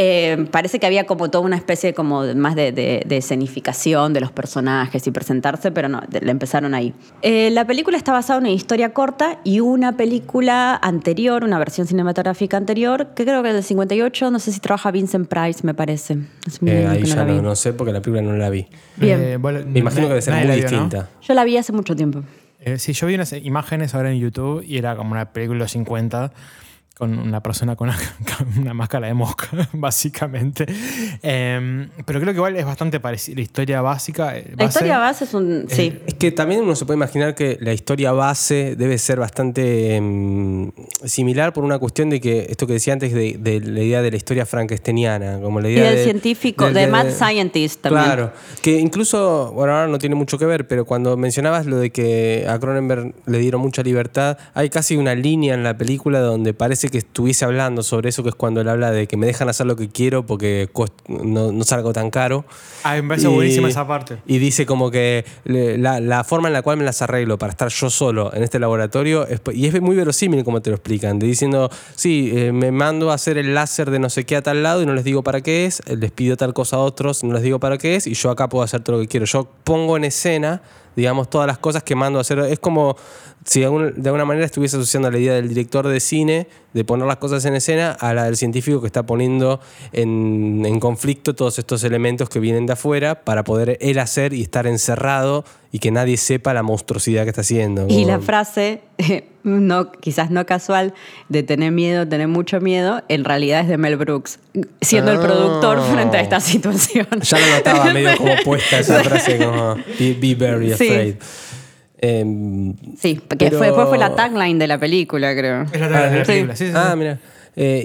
Eh, parece que había como toda una especie como de- más de, de- de escenificación de los personajes y presentarse, pero no, le empezaron ahí. Eh, la película está basada en una historia corta y una película anterior, una versión cinematográfica anterior, que creo que es del 58, no sé si trabaja Vincent Price, me parece. Eh, ahí no ya no, no sé porque la película no la vi. Bien. Eh, bueno, Me imagino que debe ser muy la vio, ¿no? distinta. Yo la vi hace mucho tiempo. Eh, sí, yo vi unas imágenes ahora en YouTube y era como una película de los 50 con una persona con una, con una máscara de mosca, básicamente. Eh, pero creo que igual es bastante parecida. La historia básica. eh, La base- historia base es un... Sí. Es que también uno se puede imaginar que la historia base debe ser bastante mm, similar por una cuestión de que esto que decía antes de, de la idea de la historia frankensteiniana, como la Y idea del de- científico, del- de Mad Scientist también. Claro, que incluso, bueno, ahora no tiene mucho que ver, pero cuando mencionabas lo de que a Cronenberg le dieron mucha libertad, hay casi una línea en la película donde parece que estuviese hablando sobre eso, que es cuando él habla de que me dejan hacer lo que quiero porque no, no salgo tan caro. Ah, me parece Y- buenísima esa parte. Y dice como que la, la forma en la cual me las arreglo para estar yo solo en este laboratorio, es- y es muy verosímil como te lo explican, de diciendo, sí, eh, me mando a hacer el láser de no sé qué a tal lado y no les digo para qué es, les pido tal cosa a otros, no les digo para qué es, y yo acá puedo hacer todo lo que quiero. Yo pongo en escena, digamos, todas las cosas que mando a hacer. Es como si de alguna, manera estuviese asociando la idea del director de cine de poner las cosas en escena a la del científico que está poniendo en, en conflicto todos estos elementos que vienen de afuera para poder él hacer y estar encerrado y que nadie sepa la monstruosidad que está haciendo. Y la frase, no, quizás no casual, de tener miedo, tener mucho miedo, en realidad es de Mel Brooks, siendo el Ah. productor frente a esta situación. Ya lo notaba medio como puesta esa frase como be, be very Sí. afraid. Em, Sí, porque Pero- fue, después fue la tagline de la película, creo. Es la tabla de la Sí. película, sí, sí, ah, sí. mira. Eh,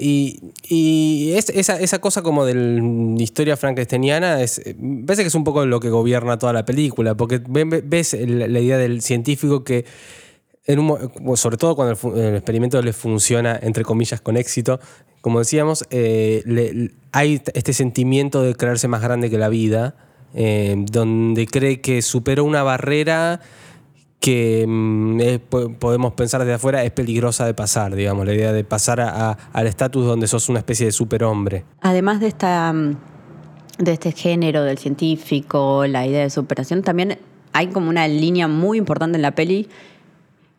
y es- esa, esa cosa como de la historia frankensteiniana es, eh, parece que es un poco lo que gobierna toda la película, porque ve- ve- ves la idea del científico que, en un sobre todo cuando el, experimento le funciona, entre comillas, con éxito, como decíamos, eh, le- hay este sentimiento de creerse más grande que la vida, donde cree que superó una barrera que mm, podemos pensar desde afuera es peligrosa de pasar, digamos, la idea de pasar a- a- al estatus donde sos una especie de superhombre. Además de esta mm, de este género del científico, la idea de superación, también hay como una línea muy importante en la peli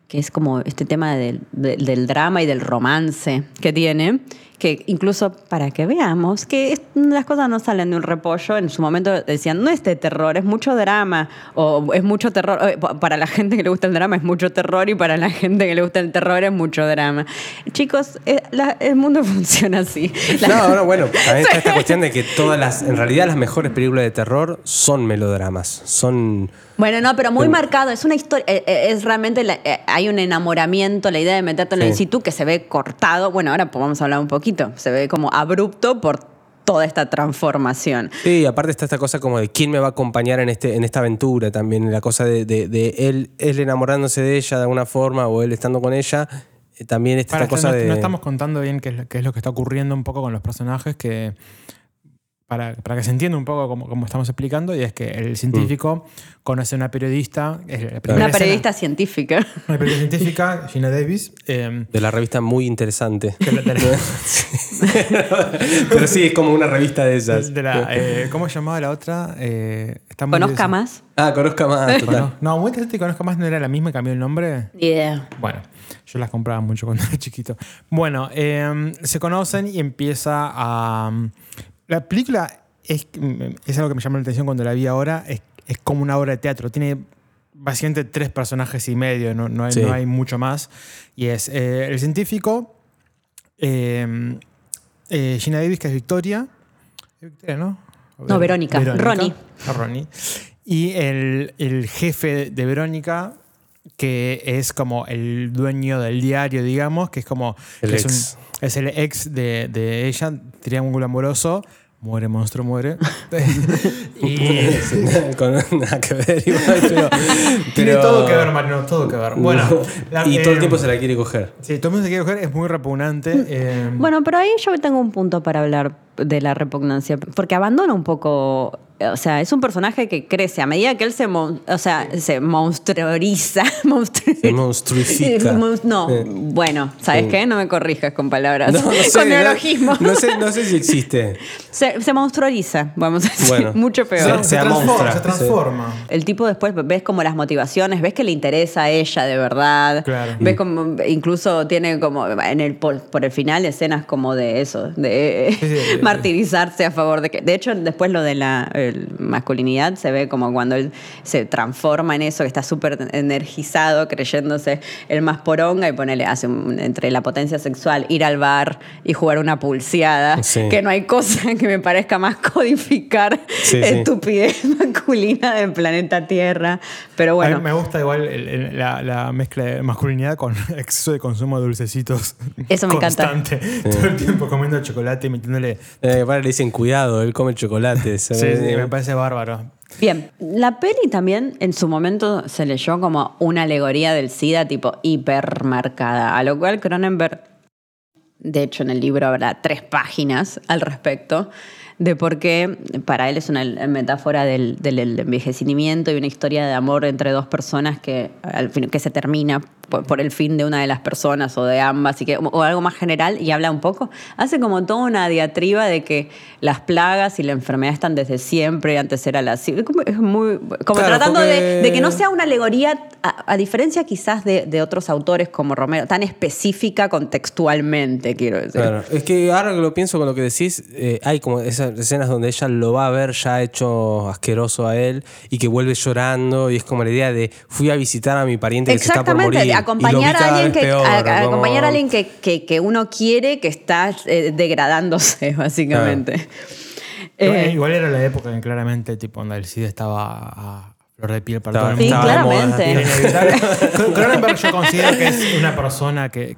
que es como este tema del- del drama y del romance que tiene, que incluso para que veamos que las cosas no salen de un repollo, en su momento decían, no es de terror, es mucho drama, o es mucho terror, eh, pa- para la gente que le gusta el drama es mucho terror y para la gente que le gusta el terror es mucho drama. Chicos, eh, la- el mundo funciona así. La- No, no, bueno, también está esta cuestión de que todas las, en realidad las mejores películas de terror son melodramas, son... Bueno, no, pero muy Pero- marcado. Es una historia. eh, Es realmente. la- hay un enamoramiento, la idea de meterte en el Sí. situ que se ve cortado. Bueno, ahora pues vamos a hablar un poquito. Se ve como abrupto por toda esta transformación. Sí, y aparte está esta cosa como de quién me va a acompañar en, este, en esta aventura también, la cosa de, de- de él, él enamorándose de ella de alguna forma o él estando con ella, eh, también está Para, esta cosa no, de... no estamos contando bien qué es, lo- qué es lo que está ocurriendo un poco con los personajes, que para, para que se entienda un poco como, como estamos explicando, y es que el científico conoce a una periodista, Una escena- periodista científica. una periodista científica, Gina Davis, eh, De la revista muy interesante. de la- de la- Pero sí, es como una revista de esas. de la, eh, ¿cómo se llamaba la otra? Eh, está muy- Conozca más. Ah, conozca más, total. Bueno, no, muy interesante y conozca más, no era la misma, cambió el nombre. Idea. Bueno, yo las compraba mucho cuando era chiquito. Bueno, eh, se conocen y empieza a... La película es, es algo que me llamó la atención cuando la vi ahora, es, es como una obra de teatro. Tiene básicamente tres personajes y medio, no, no hay, Sí. no hay mucho más. Y es eh, el científico, eh, eh, Gina Davis, que es Victoria. ¿Es Victoria, ¿no? No, Verónica. Ronnie. Ah, Ronnie. Y el, el jefe de Verónica, que es como el dueño del diario, digamos, que es como. El que es, ex. un- es el ex de, de ella, triángulo amoroso. Muere, monstruo, muere. y. Con nada que ver igual, pero, Tiene todo que ver, Marino, todo que ver. Bueno, la- y todo el eh, tiempo se la quiere coger. Sí, todo el mundo se quiere coger, es muy repugnante. eh, Bueno, pero ahí yo tengo un punto para hablar de la repugnancia, porque abandona un poco, o sea, es un personaje que crece a medida que él se, mon- o sea, se monstruoriza, monstru- Se monstruifica. Mon- No, Eh. bueno, ¿sabes Sí. qué? No me corrijas con palabras, No, no sé, con no- neologismos. No, sé, no sé si existe. Se, se monstruoriza, vamos a decir, Bueno. mucho peor. Se se transforma. Se transforma. El tipo después ves como las motivaciones, ves que le interesa a ella de verdad. Claro. Ves como incluso tiene como en el por, por el final escenas como de eso, de Sí, sí, sí. Martirizarse a favor de que. De hecho, después lo de la el masculinidad se ve como cuando él se transforma en eso, que está súper energizado, creyéndose el más poronga y ponele, hace un- entre la potencia sexual, ir al bar y jugar una pulseada, Sí. que no hay cosa que me parezca más codificar Sí, sí. estupidez masculina del planeta Tierra. Pero A bueno. mí me gusta igual el- el- la, la mezcla de masculinidad con exceso de consumo de dulcecitos. Eso me encanta. Todo el tiempo comiendo chocolate y metiéndole. Eh, para le dicen cuidado, él come chocolate. Sí, sí, me parece bárbaro. Bien, la peli también en su momento se leyó como una alegoría del SIDA tipo hipermarcada, a lo cual Cronenberg, de hecho en el libro habrá tres páginas al respecto, de por qué para él es una metáfora del, del envejecimiento y una historia de amor entre dos personas que, al fin, que se termina por, por el fin de una de las personas o de ambas, y que, o algo más general, y habla un poco, hace como toda una diatriba de que las plagas y la enfermedad están desde siempre, antes era la... Es muy, como Claro, tratando de, que no sea una alegoría, a, a diferencia quizás de, de otros autores como Romero, tan específica contextualmente, quiero decir. Claro, es que ahora que lo pienso con lo que decís, eh, hay como esas escenas donde ella lo va a ver ya hecho asqueroso a él y que vuelve llorando y es como la idea de fui a visitar a mi pariente que se está por morir. Acompañar a alguien, que, peor, a- a- como- acompañar a alguien que, que- que uno quiere que está eh, degradándose, básicamente. Igual- Eh, Igual era la época en que claramente tipo, donde el SIDA estaba a flor de piel para todo el Sí, mundo. moda. claramente. Cronenberg yo considero que es una persona que,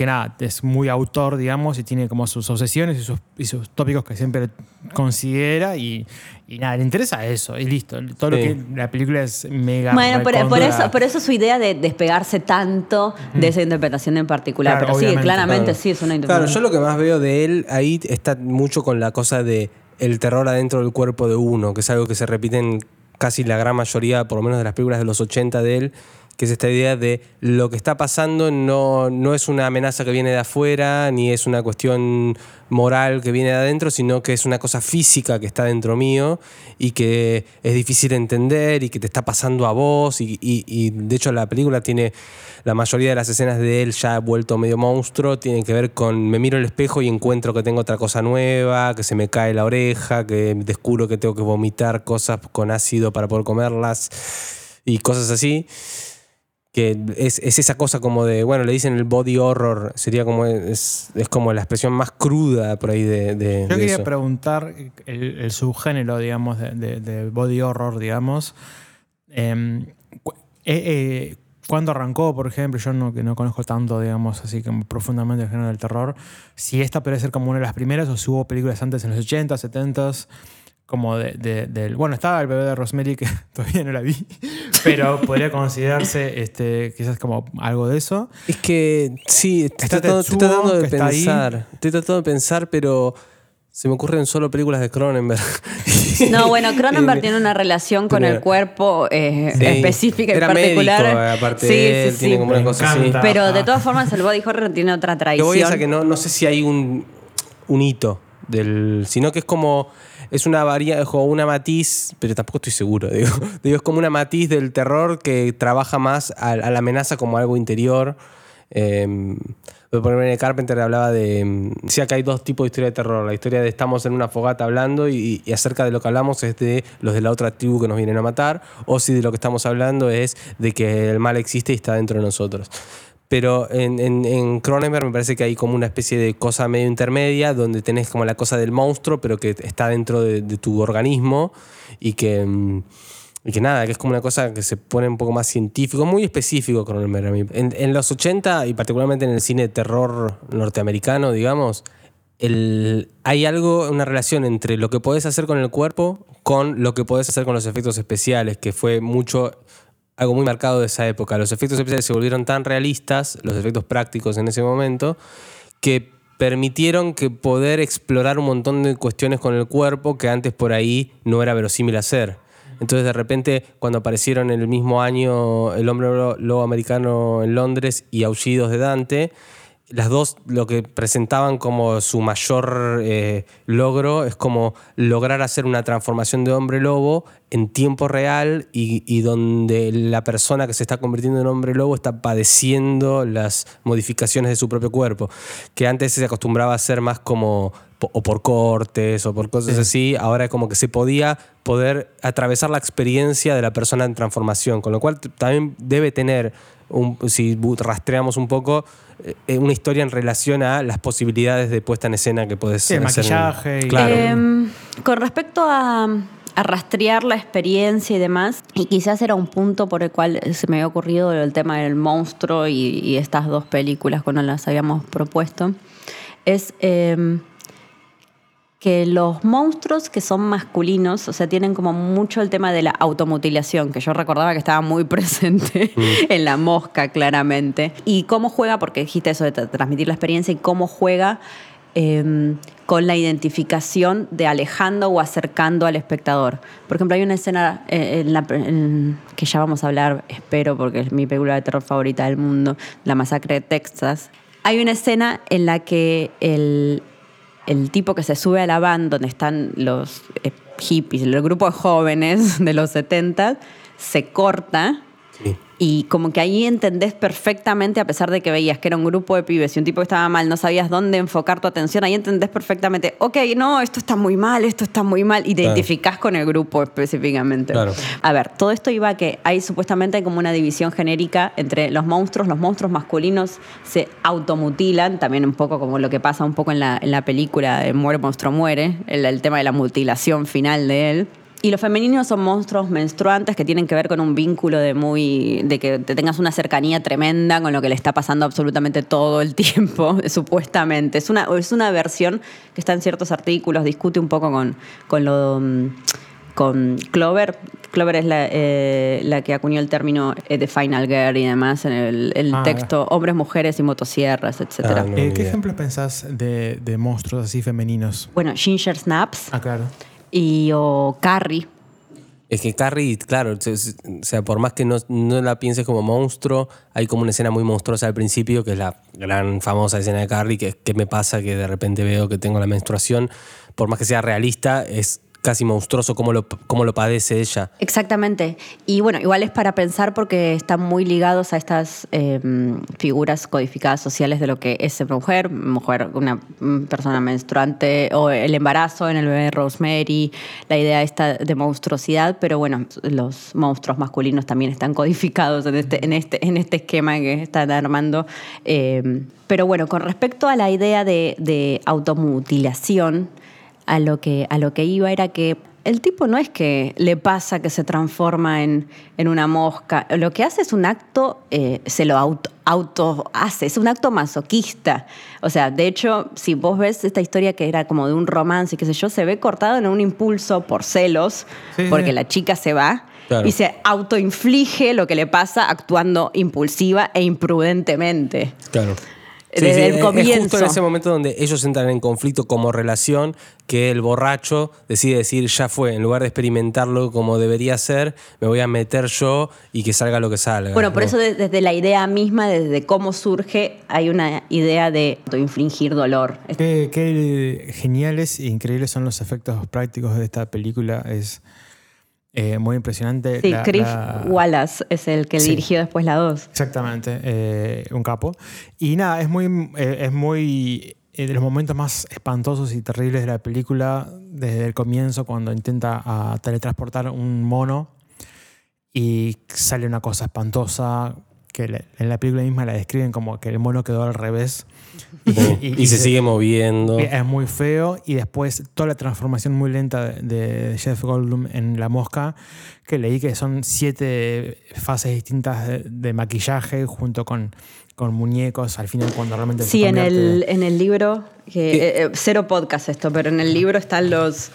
que- nada, es muy autor, digamos, y tiene como sus obsesiones y sus, y sus tópicos que siempre considera y, y nada, le interesa eso y listo. Todo lo Sí. que la película es mega Bueno, por, por eso, por eso su idea de despegarse tanto de esa interpretación en particular. Claro, Pero sí, claramente Claro. sí, es una Claro, interpretación. yo lo que más veo de él ahí está mucho con la cosa de el terror adentro del cuerpo de uno, que es algo que se repite en casi la gran mayoría, por lo menos de las películas de los 80 de él, que es esta idea de lo que está pasando no, no es una amenaza que viene de afuera, ni es una cuestión moral que viene de adentro, sino que es una cosa física que está dentro mío y que es difícil de entender y que te está pasando a vos. Y, y- y, de hecho la película tiene la mayoría de las escenas de él ya vuelto medio monstruo, tienen que ver con me miro al espejo y encuentro que tengo otra cosa nueva, que se me cae la oreja, que descubro que tengo que vomitar cosas con ácido para poder comerlas y cosas así que es, es esa cosa como de, bueno, le dicen el body horror, sería como, es, es como la expresión más cruda por ahí de, de- Yo de quería eso. preguntar el, el subgénero, digamos, de, body horror, digamos. Eh, cu- eh, eh, ¿Cuándo arrancó, por ejemplo? Yo no, que no conozco tanto, digamos, así como profundamente el género del terror. Si esta puede ser como una de las primeras o si hubo películas antes en los 80, 70, como de, de- del... Bueno, estaba el bebé de Rosemary, que todavía no la vi, pero podría considerarse este, quizás como algo de eso. Es que sí, estoy Está tratando, estoy Tetsuo, tratando de pensar. Estoy tratando de pensar, pero se me ocurren solo películas de Cronenberg. No, bueno, Cronenberg Eh, tiene una relación con el cuerpo eh, Sí. específica y Era particular. médico, aparte sí, de él, sí, tiene sí. como una cosa así. Pero de todas formas, el body horror tiene otra Lo tradición. voy a que no, no sé si hay un, un hito del. Sino que es como. Es una variante, o una matiz, pero tampoco estoy seguro. Digo, digo, es como una matiz del terror que trabaja más a, la amenaza como algo interior. Eh, por ejemplo, Carpenter hablaba de. mm, Decía que hay dos tipos de historia de terror. La historia de estamos en una fogata hablando y acerca de lo que hablamos es de los de la otra tribu que nos vienen a matar. O si de lo que estamos hablando es de que el mal existe y está dentro de nosotros. Pero en, en, en Cronenberg me parece que hay como una especie de cosa medio intermedia donde tenés como la cosa del monstruo, pero que está dentro de, tu organismo y que, mm, y que nada, que es como una cosa que se pone un poco más científico, muy específico Cronenberg. En, en los 80 y particularmente en el cine de terror norteamericano, digamos, el, hay algo, una relación entre lo que podés hacer con el cuerpo con lo que podés hacer con los efectos especiales, que fue mucho algo muy marcado de esa época. Los efectos especiales se volvieron tan realistas, los efectos prácticos en ese momento, que permitieron que poder explorar un montón de cuestiones con el cuerpo que antes por ahí no era verosímil hacer. Entonces de repente cuando aparecieron en el mismo año El hombre lobo- americano en Londres y Aullidos de Dante, las dos lo que presentaban como su mayor eh, logro es como lograr hacer una transformación de hombre lobo en tiempo real y, y donde la persona que se está convirtiendo en hombre lobo está padeciendo las modificaciones de su propio cuerpo, que antes se acostumbraba a hacer más como o por cortes o por cosas así, ahora es como que se podía poder atravesar la experiencia de la persona en transformación, con lo cual también debe tener, un- si rastreamos un poco, eh, una historia en relación a las posibilidades de puesta en escena que puedes Sí, hacer maquillaje y- Claro. Em, con respecto a, a rastrear la experiencia y demás, y quizás era un punto por el cual se me había ocurrido el tema del monstruo y, y estas dos películas cuando las habíamos propuesto, es em, que los monstruos que son masculinos, o sea, tienen como mucho el tema de la automutilación, que yo recordaba que estaba muy presente en la mosca, claramente. Y cómo juega, porque dijiste eso de tra- transmitir la experiencia, y cómo juega eh, con la identificación de alejando o acercando al espectador. Por ejemplo, hay una escena eh, en la- en- que ya vamos a hablar, espero, porque es mi película de terror favorita del mundo, La masacre de Texas. Hay una escena en la que el, el tipo que se sube a la van donde están los eh, hippies, el grupo de jóvenes de los 70, se corta Sí. Y como que ahí entendés perfectamente, a pesar de que veías que era un grupo de pibes y un tipo que estaba mal, no sabías dónde enfocar tu atención, ahí entendés perfectamente, ok, no, esto está muy mal, esto está muy mal, y te Claro. identificás con el grupo específicamente. Claro. A ver, todo esto iba a que hay supuestamente como una división genérica entre los monstruos, los monstruos masculinos se automutilan, también un poco como lo que pasa un poco en la, en la película de Muere, monstruo, muere, el, el tema de la mutilación final de él. Y los femeninos son monstruos menstruantes que tienen que ver con un vínculo de muy. de que te tengas una cercanía tremenda con lo que le está pasando absolutamente todo el tiempo, supuestamente. Es una, es una versión que está en ciertos artículos, discute un poco con, con lo. mm, con Clover. Clover es la, eh, la que acuñó el término eh, de Final Girl y demás en el, el Ah, texto hombres, mujeres y motosierras, etcétera. Ah, no. Eh, ¿Qué idea. ejemplos pensás de, de monstruos así femeninos? Bueno, Ginger Snaps Ah, claro. Y o Carrie. Es que Carrie, claro, o sea, por más que no, no la pienses como monstruo, hay como una escena muy monstruosa al principio, que es la gran famosa escena de Carrie, que es ¿qué me pasa? Que de repente veo que tengo la menstruación, por más que sea realista, es casi monstruoso cómo lo, lo padece ella. Exactamente. Y bueno, igual es para pensar porque están muy ligados a estas eh, figuras codificadas sociales de lo que es mujer, mujer, una mm, persona menstruante, o el embarazo en el bebé Rosemary, la idea esta de monstruosidad, pero bueno, los monstruos masculinos también están codificados en este, en este, en este esquema que están armando. Eh, pero bueno, con respecto a la idea de, de automutilación, a lo que, a lo que iba era que el tipo no es que le pasa que se transforma en, en una mosca, lo que hace es un acto, eh, se lo auto, auto hace, es un acto masoquista. O sea, de hecho, si vos ves esta historia que era como de un romance y qué sé yo, se ve cortado en un impulso por celos, Sí, porque sí. la chica se va. Claro. Y se autoinflige lo que le pasa actuando impulsiva e imprudentemente. Claro. Desde el es- Es comienzo. justo en ese momento donde ellos entran en conflicto como relación, que el borracho decide decir, ya fue, en lugar de experimentarlo como debería ser, me voy a meter yo y que salga lo que salga. Bueno, por ¿no? eso de- desde la idea misma, desde cómo surge, hay una idea de infringir dolor. Qué, qué geniales e increíbles son los efectos prácticos de esta película. Es eh, muy impresionante. Sí, La- Chris la- Wallace es el que Sí. dirigió después la 2. Exactamente, eh, un capo. Y nada, es muy, eh, es muy de los momentos más espantosos y terribles de la película desde el comienzo cuando intenta ah, teletransportar un mono y sale una cosa espantosa que le- en la película misma la describen como que el mono quedó al revés. Y, se, sigue moviendo. Es muy feo y después toda la transformación muy lenta de, de Jeff Goldblum en La Mosca, que leí que son siete fases distintas de, de maquillaje junto con, con muñecos al final cuando realmente se Sí, en convierte- el, en el libro, que, eh, eh, cero podcast esto, pero en el libro están los...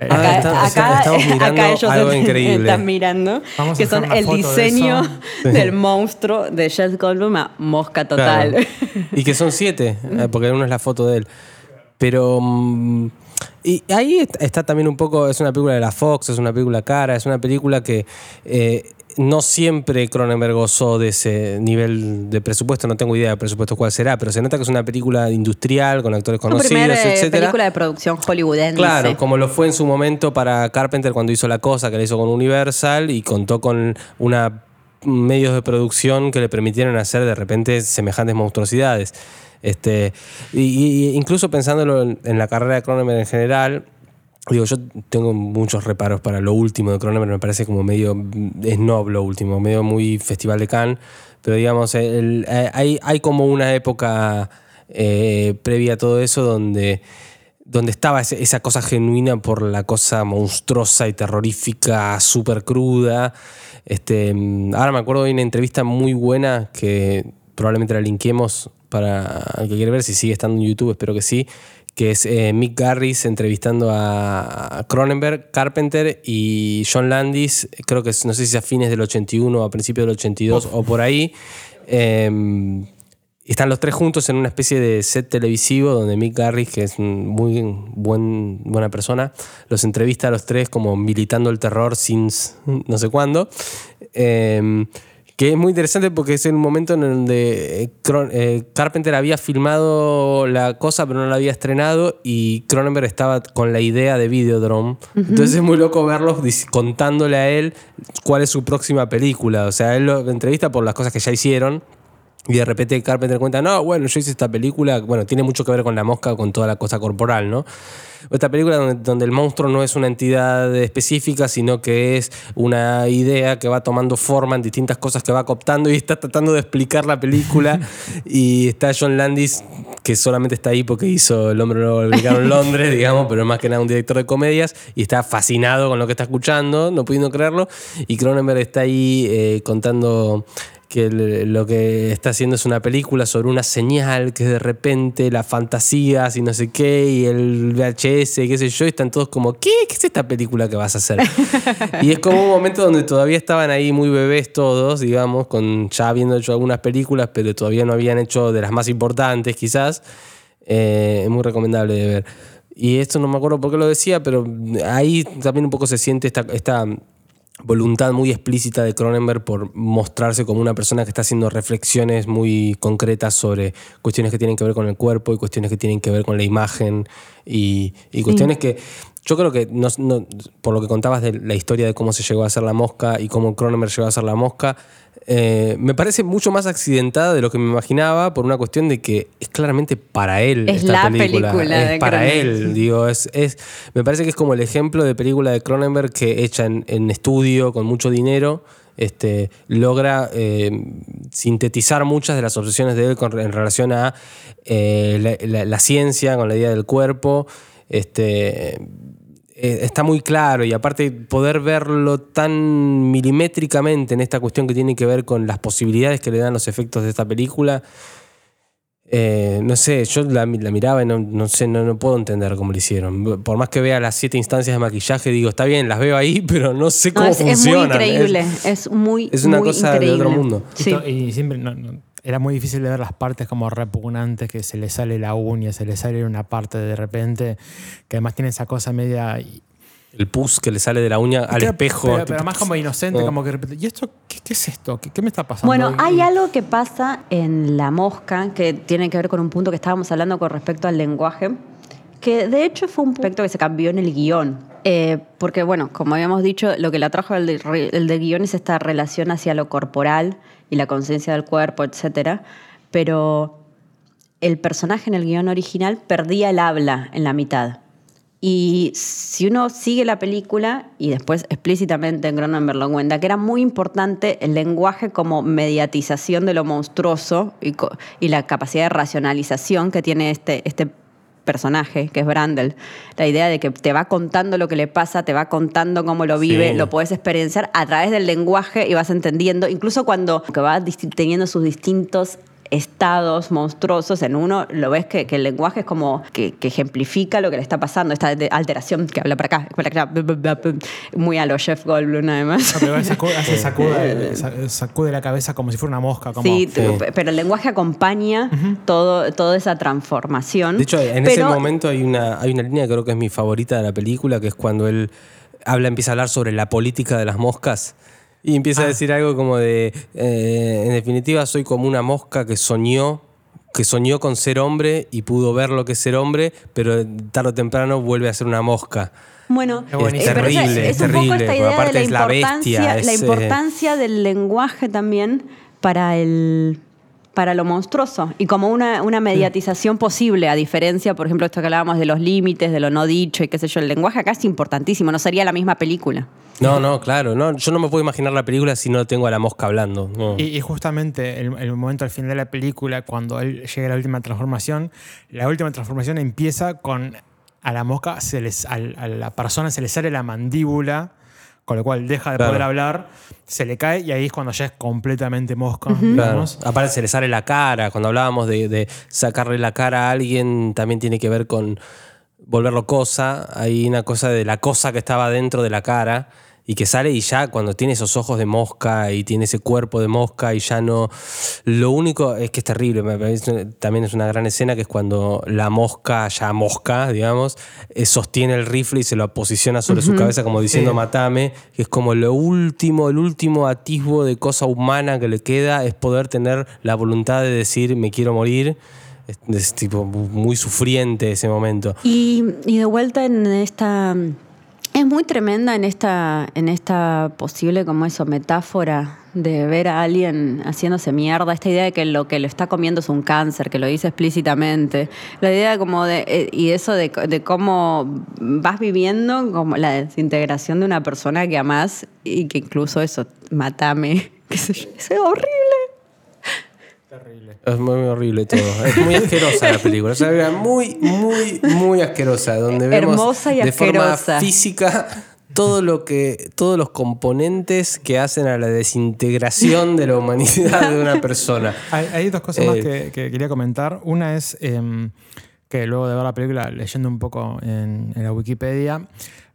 Ah, Acá, está- acá- estamos mirando acá ellos algo están- increíble. están mirando, Vamos que son el de diseño del monstruo de Jeff Goldblum a mosca total. Claro. Y que son siete, eh, porque uno es la foto de él. Pero. mm, y ahí est- está también un poco. Es una película de la Fox, es una película cara, es una película que. eh, no siempre Cronenberg gozó de ese nivel de presupuesto, no tengo idea de presupuesto cuál será, pero se nota que es una película industrial con actores conocidos, primera eh, etcétera. película de producción hollywoodense. Claro, como lo fue en su momento para Carpenter cuando hizo La Cosa, que la hizo con Universal y contó con una medios de producción que le permitieron hacer de repente semejantes monstruosidades. Este, y, y- incluso pensándolo en, en la carrera de Cronenberg en general, digo, yo tengo muchos reparos para lo último de Cronenberg, me parece como medio snob lo último, medio muy Festival de Cannes, pero digamos, el- eh, hay, hay como una época eh, previa a todo eso donde donde estaba esa cosa genuina por la cosa monstruosa y terrorífica, súper cruda. Este, ahora me acuerdo de una entrevista muy buena que probablemente la linkeemos para el que quiere ver, si sigue estando en YouTube, espero que sí, que es eh, Mick Garris entrevistando a Cronenberg, Carpenter y John Landis, creo que no sé si a fines del 81 o a principios del 82 o por ahí. Em, están los tres juntos en una especie de set televisivo donde Mick Garris, que es muy buen, buena persona, los entrevista a los tres como militando el terror since no sé cuándo. Eh, que es muy interesante porque es en un momento en donde eh, eh, Carpenter había filmado la cosa pero no la había estrenado y Cronenberg estaba con la idea de Videodrome. Entonces es muy loco verlos contándole a él cuál es su próxima película. O sea, él lo entrevista por las cosas que ya hicieron Y de repente Carpenter cuenta, no, bueno, yo hice esta película, bueno, tiene mucho que ver con la mosca, con toda la cosa corporal, ¿no? Esta película donde, donde el monstruo no es una entidad específica, sino que es una idea que va tomando forma en distintas cosas que va cooptando y está tratando de explicar la película. y está John Landis, que solamente está ahí porque hizo El hombre nuevo en Londres, digamos, pero más que nada un director de comedias y está fascinado con lo que está escuchando, no pudiendo creerlo. Y Cronenberg está ahí eh, contando que lo que está haciendo es una película sobre una señal que de repente las fantasías y no sé qué y el VHS qué sé yo y están todos como ¿qué? ¿qué es esta película que vas a hacer? y es como un momento donde todavía estaban ahí muy bebés todos digamos con ya habiendo hecho algunas películas pero todavía no habían hecho de las más importantes quizás eh, es muy recomendable de ver y esto no me acuerdo por qué lo decía pero ahí también un poco se siente esta, esta voluntad muy explícita de Cronenberg por mostrarse como una persona que está haciendo reflexiones muy concretas sobre cuestiones que tienen que ver con el cuerpo y cuestiones que tienen que ver con la imagen y, cuestiones que yo creo que por lo que contabas de la historia de cómo se llegó a hacer la mosca y cómo Cronenberg llegó a hacer la mosca, eh, me parece mucho más accidentada de lo que me imaginaba por una cuestión de que es claramente para él es esta la película. es para él, digo, es, es, me parece que es como el ejemplo de película de Cronenberg que hecha en, estudio con mucho dinero. Este, logra eh, sintetizar muchas de las obsesiones de él en relación a eh, la, ciencia, con la idea del cuerpo. Este, eh, está muy claro y aparte poder verlo tan milimétricamente en esta cuestión que tiene que ver con las posibilidades que le dan los efectos de esta película, eh, no sé, yo la, miraba y no, sé, no, puedo entender cómo lo hicieron. Por más que vea las siete instancias de maquillaje, digo, está bien, las veo ahí, pero no sé cómo funcionan. Es muy increíble, es, muy Es una cosa de otro mundo. Y siempre era muy difícil de ver las partes como repugnantes, que se le sale la uña, se le sale una parte de repente, que además tiene esa cosa media el pus que le sale de la uña al espejo. Pero, más como inocente, como que ¿y esto qué, es esto? ¿Qué, me está pasando? Bueno, hay algo que pasa en La Mosca que tiene que ver con un punto que estábamos hablando con respecto al lenguaje, que de hecho fue un aspecto que se cambió en el guion. Eh, porque, bueno, como habíamos dicho, lo que le atrajo el del guion es esta relación hacia lo corporal y la conciencia del cuerpo, etc. Pero el personaje en el guion original perdía el habla en la mitad. Y si uno sigue la película, y después explícitamente en Cronenberg lo cuenta, que era muy importante el lenguaje como mediatización de lo monstruoso y, y la capacidad de racionalización que tiene este, este personaje, que es Brandel. La idea de que te va contando lo que le pasa, te va contando cómo lo vive, lo puedes experienciar a través del lenguaje y vas entendiendo, incluso cuando que va teniendo sus distintos estados monstruosos. En uno lo ves que, el lenguaje es como que, ejemplifica lo que le está pasando, esta alteración que habla para acá, muy a los Jeff Goldblum además. No, pero sacude, sacude, la cabeza como si fuera una mosca. sí, pero el lenguaje acompaña todo, toda esa transformación. De hecho, en ese momento hay una, hay una línea que creo que es mi favorita de la película, que es cuando él habla, empieza a hablar sobre la política de las moscas. Y empieza a ah. decir algo como de, eh, en definitiva, soy como una mosca que soñó, que soñó con ser hombre y pudo ver lo que es ser hombre, pero tarde o temprano vuelve a ser una mosca. Bueno, es, terrible, es, terrible. aparte es la bestia. la importancia del lenguaje también para el para lo monstruoso y como una, una mediatización posible, a diferencia, por ejemplo, esto que hablábamos de los límites, de lo no dicho y qué sé yo, el lenguaje acá es importantísimo, no sería la misma película. No, no, claro. No, yo no me puedo imaginar la película si no tengo a la mosca hablando. Y, justamente el, momento al final de la película, cuando él llega a la última transformación, la última transformación empieza con a la mosca, se les, a, la persona se le sale la mandíbula, con lo cual deja de poder hablar, se le cae y ahí es cuando ya es completamente mosca. Aparte se le sale la cara. Cuando hablábamos de, de sacarle la cara a alguien, también tiene que ver con volverlo cosa. Hay una cosa de la cosa que estaba dentro de la cara y que sale y ya cuando tiene esos ojos de mosca y tiene ese cuerpo de mosca y ya no... Lo único es que es terrible, también es una gran escena que es cuando la mosca, ya mosca, digamos, eh, sostiene el rifle y se lo posiciona sobre su cabeza como diciendo matame, que es como lo último, el último atisbo de cosa humana que le queda es poder tener la voluntad de decir me quiero morir es, tipo muy sufriente ese momento. Y, y de vuelta en esta es muy tremenda en esta, en esta posible como eso, metáfora de ver a alguien haciéndose mierda, esta idea de que lo que lo está comiendo es un cáncer, que lo dice explícitamente, la idea como de, eh, y eso de, de cómo vas viviendo como la desintegración de una persona que amás y que incluso eso, matame, eso es horrible. Terrible. Es muy, muy horrible todo. Es muy asquerosa la película. Sea, muy, muy, muy asquerosa. Donde vemos Hermosa y de forma física todo lo que, todos los componentes que hacen a la desintegración de la humanidad de una persona. Hay, hay dos cosas más Eh, que, que quería comentar. Una es em, que luego de ver la película, leyendo un poco en, en la Wikipedia,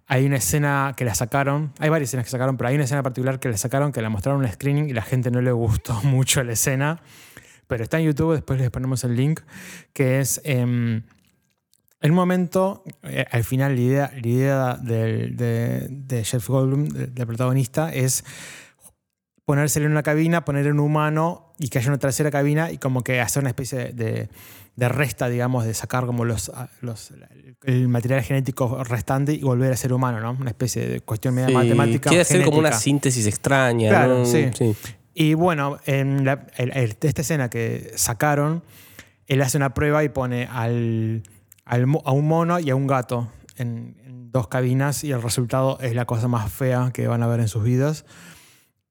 hay una escena que la sacaron, hay varias escenas que sacaron, pero hay una escena particular que la sacaron, que la mostraron en un screening y la gente no le gustó mucho la escena. Pero está en YouTube, después les ponemos el link, que es... en un momento, eh, al final, la idea, la idea del- de, de Jeff Goldblum, de- del protagonista, es ponérselo en una cabina, poner un humano y que haya una tercera cabina y como que hacer una especie de, de- resta, digamos, de sacar como los, los- el material genético restante y volver a ser humano, ¿no? Una especie de cuestión media Sí, matemática. Quiere hacer como una síntesis extraña. Claro, ¿no? sí. Y bueno, en la- esta escena que sacaron, él hace una prueba y pone al, al a un mono y a un gato en, en dos cabinas y el resultado es la cosa más fea que van a ver en sus vidas.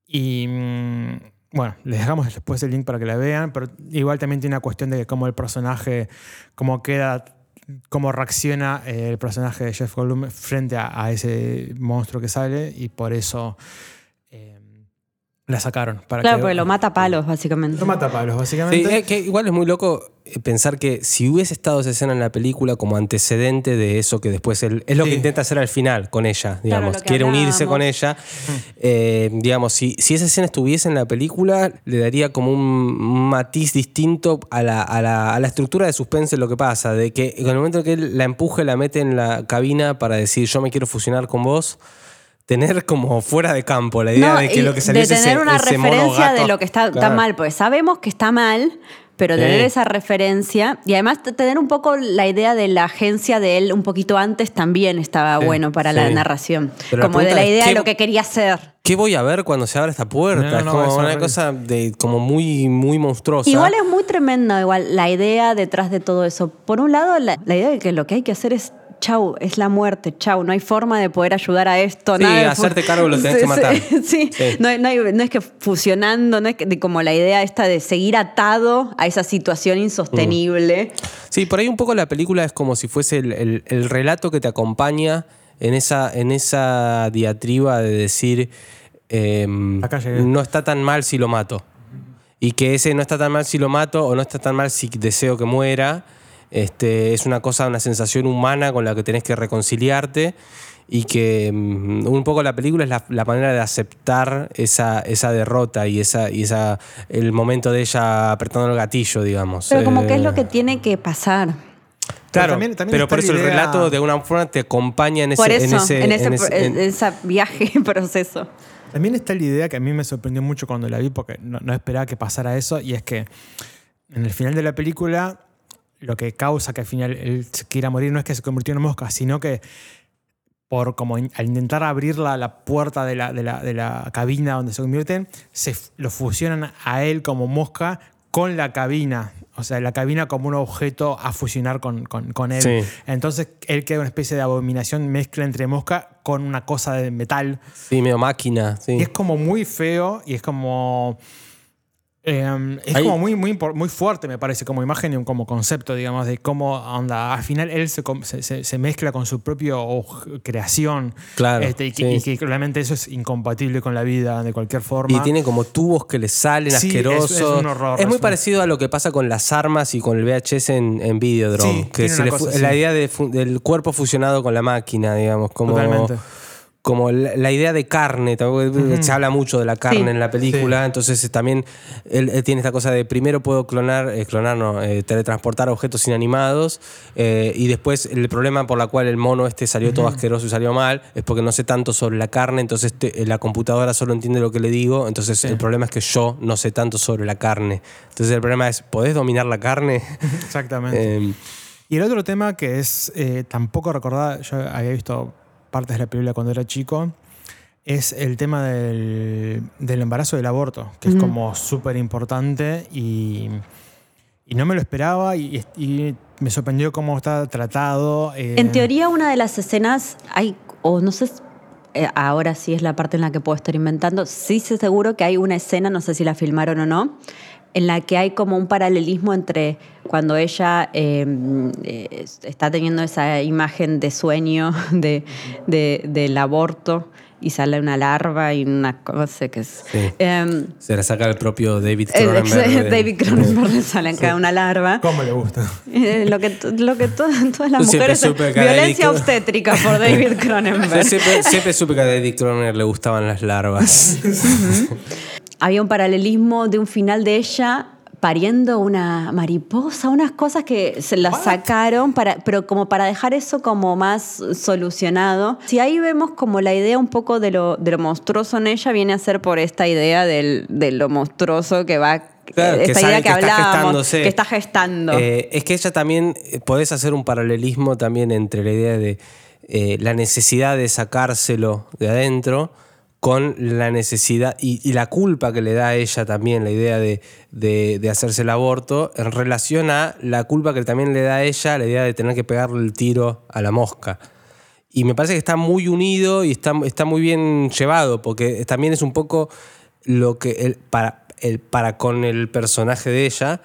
Y mm, bueno, les dejamos después el link para que la vean, pero igual también tiene una cuestión de cómo el personaje, cómo queda, cómo reacciona eh, el personaje de Jeff Goldblum frente a, a ese monstruo que sale y por eso la sacaron. Para Claro, que- porque lo mata a palos, básicamente. Lo mata a palos, Sí, básicamente. que igual es muy loco pensar que si hubiese estado esa escena en la película como antecedente de eso que después él, es lo Sí. que intenta hacer al final con ella, digamos, quiere unirse con ella, eh, digamos, si, si esa escena estuviese en la película le daría como un matiz distinto a la, a la- a la estructura de suspense lo que pasa, de que en el momento que él la empuje, la mete en la cabina para decir yo me quiero fusionar con vos. Tener como fuera de campo la idea No, de que lo que salió de ese- tener una ese referencia de lo que está, está Claro. mal, porque sabemos que está mal, pero Sí. tener esa referencia y además tener un poco la idea de la agencia de él un poquito antes también estaba Sí, bueno para la narración. Pero la como de la idea de ¿qué- lo que quería hacer. ¿Qué voy a ver cuando se abre esta puerta? No, no, es como una cosa de como muy, muy monstruosa. Igual es muy tremenda igual la idea detrás de todo eso. Por un lado, la, la idea de que lo que hay que hacer es chau, es la muerte, chau, no hay forma de poder ayudar a esto. Sí, nada hacerte cargo lo tenés que matar. Sí, Sí. No, hay- no hay- no es que fusionando, no es que, como la idea esta de seguir atado a esa situación insostenible. Sí, por ahí un poco la película es como si fuese el, el- el relato que te acompaña en esa, en esa diatriba de decir em, Acá no está tan mal si lo mato. Y que ese no está tan mal si lo mato o no está tan mal si deseo que muera. Este, es una cosa, una sensación humana con la que tenés que reconciliarte. Y que mm, un poco la película es la, la manera de aceptar esa, esa derrota y, esa, y esa, el momento de ella apretando el gatillo, digamos. Pero como que es Eh, lo que tiene que pasar. Claro, también- también pero por eso el relato de alguna forma te acompaña en ese, Por eso, en ese, en ese, en ese- en- en ese viaje, proceso. También está la idea que a mí me sorprendió mucho cuando la vi porque no, no esperaba que pasara eso y es que en el final de la película lo que causa que al final él se quiera morir no es que se convirtió en mosca, sino que por como in- al intentar abrir la, la puerta de la, de, la, de la cabina donde se convierten, se lo fusionan a él como mosca con la cabina. O sea, la cabina como un objeto a fusionar con, con- con él. Sí. Entonces él queda una especie de abominación mezcla entre mosca con una cosa de metal. sí, medio máquina. Sí. Y es como muy feo y es como. Eh, es como muy, muy, muy fuerte, me parece, como imagen y como concepto, digamos, de cómo onda. Al final él se, se, mezcla con su propia creación. Claro, Este, y, que, sí. y que realmente eso es incompatible con la vida de cualquier forma. Y tiene como tubos que le salen Sí, asquerosos. es un horror, Es muy es un- parecido a lo que pasa con las armas y con el VHS en, en Videodrome. Sí, que se le cosa la idea de del cuerpo fusionado con la máquina, digamos. Como, Totalmente. Como la, la idea de carne, también se habla mucho de la carne Sí. en la película, Sí. entonces eh, también él, él tiene esta cosa de primero puedo clonar, eh, clonar no, eh, teletransportar objetos inanimados eh, y después el problema por la cual el mono este salió todo asqueroso y salió mal es porque no sé tanto sobre la carne, entonces te- eh, la computadora solo entiende lo que le digo, entonces el problema es que yo no sé tanto sobre la carne. Entonces el problema es, ¿podés dominar la carne? Exactamente. Eh, Y el otro tema que es eh, tampoco recordada, yo había visto partes de la película cuando era chico, es el tema del, del embarazo y del aborto, que es como súper importante y, y no me lo esperaba y, y me sorprendió cómo está tratado. eh, En teoría, una de las escenas hay, o no sé, eh, ahora sí es la parte en la que puedo estar inventando, sí sé seguro que hay una escena, no sé si la filmaron o no, en la que hay como un paralelismo entre cuando ella eh, eh, está teniendo esa imagen de sueño de, de- del aborto y sale una larva y una cosa que es... Sí. Em, Se la saca el propio David el- Cronenberg. de- David Cronenberg le sale acá una larva. ¿Cómo le gusta? Eh, lo que, lo que to- todas las mujeres. supe que a Violencia David- obstétrica por David Cronenberg. siempre, siempre supe que a David Cronenberg le gustaban las larvas. Había un paralelismo de un final de ella pariendo una mariposa, unas cosas que se las sacaron, para, pero como para dejar eso como más solucionado. Si ahí vemos como la idea un poco de lo, de lo monstruoso en ella, viene a ser por esta idea del, de lo monstruoso que va, Claro, que esta sabe idea que, que hablábamos, que está gestando. Eh, es que ella también, eh, podés hacer un paralelismo también entre la idea de eh, la necesidad de sacárselo de adentro con la necesidad y, la culpa que le da a ella también la idea de, de- hacerse el aborto en relación a la culpa que también le da a ella la idea de tener que pegarle el tiro a la mosca. Y me parece que está muy unido y está, está muy bien llevado, porque también es un poco lo que para, el, para con el personaje de ella,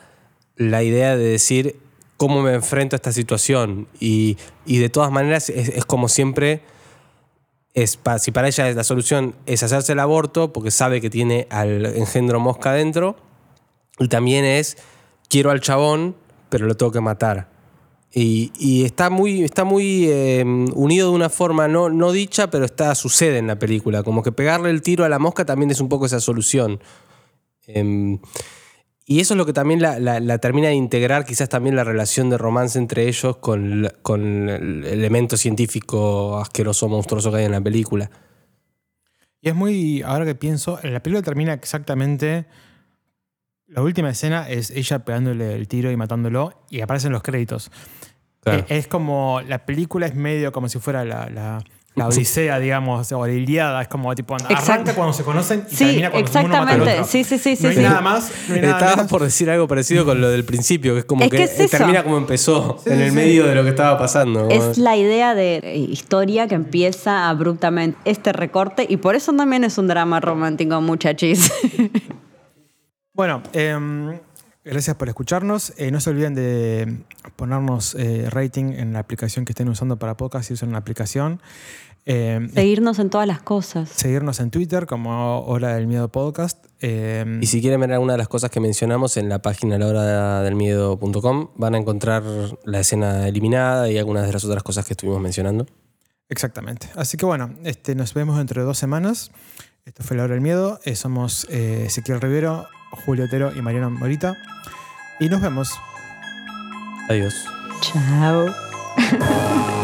la idea de decir cómo me enfrento a esta situación. Y, y de todas maneras es como siempre, es si para ella la solución es hacerse el aborto, porque sabe que tiene al engendro mosca dentro, y también es, quiero al chabón, pero lo tengo que matar. Y, y está muy, está muy eh, unido de una forma no, no dicha, pero está, sucede en la película. Como que pegarle el tiro a la mosca también es un poco esa solución. Em, y eso es lo que también la, la- la termina de integrar, quizás también la relación de romance entre ellos con, con el elemento científico asqueroso, monstruoso que hay en la película. Y es muy, ahora que pienso, la película termina exactamente. La última escena es ella pegándole el tiro y matándolo y aparecen los créditos. Claro. Eh, Es como, la película es medio como si fuera la, la- la Odisea, digamos, o la Iliada. Es como tipo, arranca Exacto. cuando se conocen y Sí, termina cuando uno mata al exactamente. otro. Sí, sí, sí, No sí, hay sí. nada más, no hay nada Estaba menos. por decir algo parecido con lo del principio, que es como Es que, que es eh, termina como empezó, Sí, en el sí. medio de lo que estaba pasando. Es la idea de eh, historia que empieza abruptamente este recorte y por eso también es un drama romántico, muchachis. Bueno, em, gracias por escucharnos. Eh, no se olviden de ponernos eh, rating en la aplicación que estén usando para podcast si usan una aplicación. Em, Seguirnos en todas las cosas. seguirnos en Twitter como Hora del Miedo Podcast. Y si quieren ver alguna de las cosas que mencionamos en la página lahoradelmiedo.com, van a encontrar la escena eliminada y algunas de las otras cosas que estuvimos mencionando. Exactamente. Así que bueno, este, nos vemos dentro de dos semanas. Esto fue La Hora del Miedo. Eh, somos eh, Ezequiel Rivero, Julio Otero y Mariana Morita. Y nos vemos. Adiós. Chao.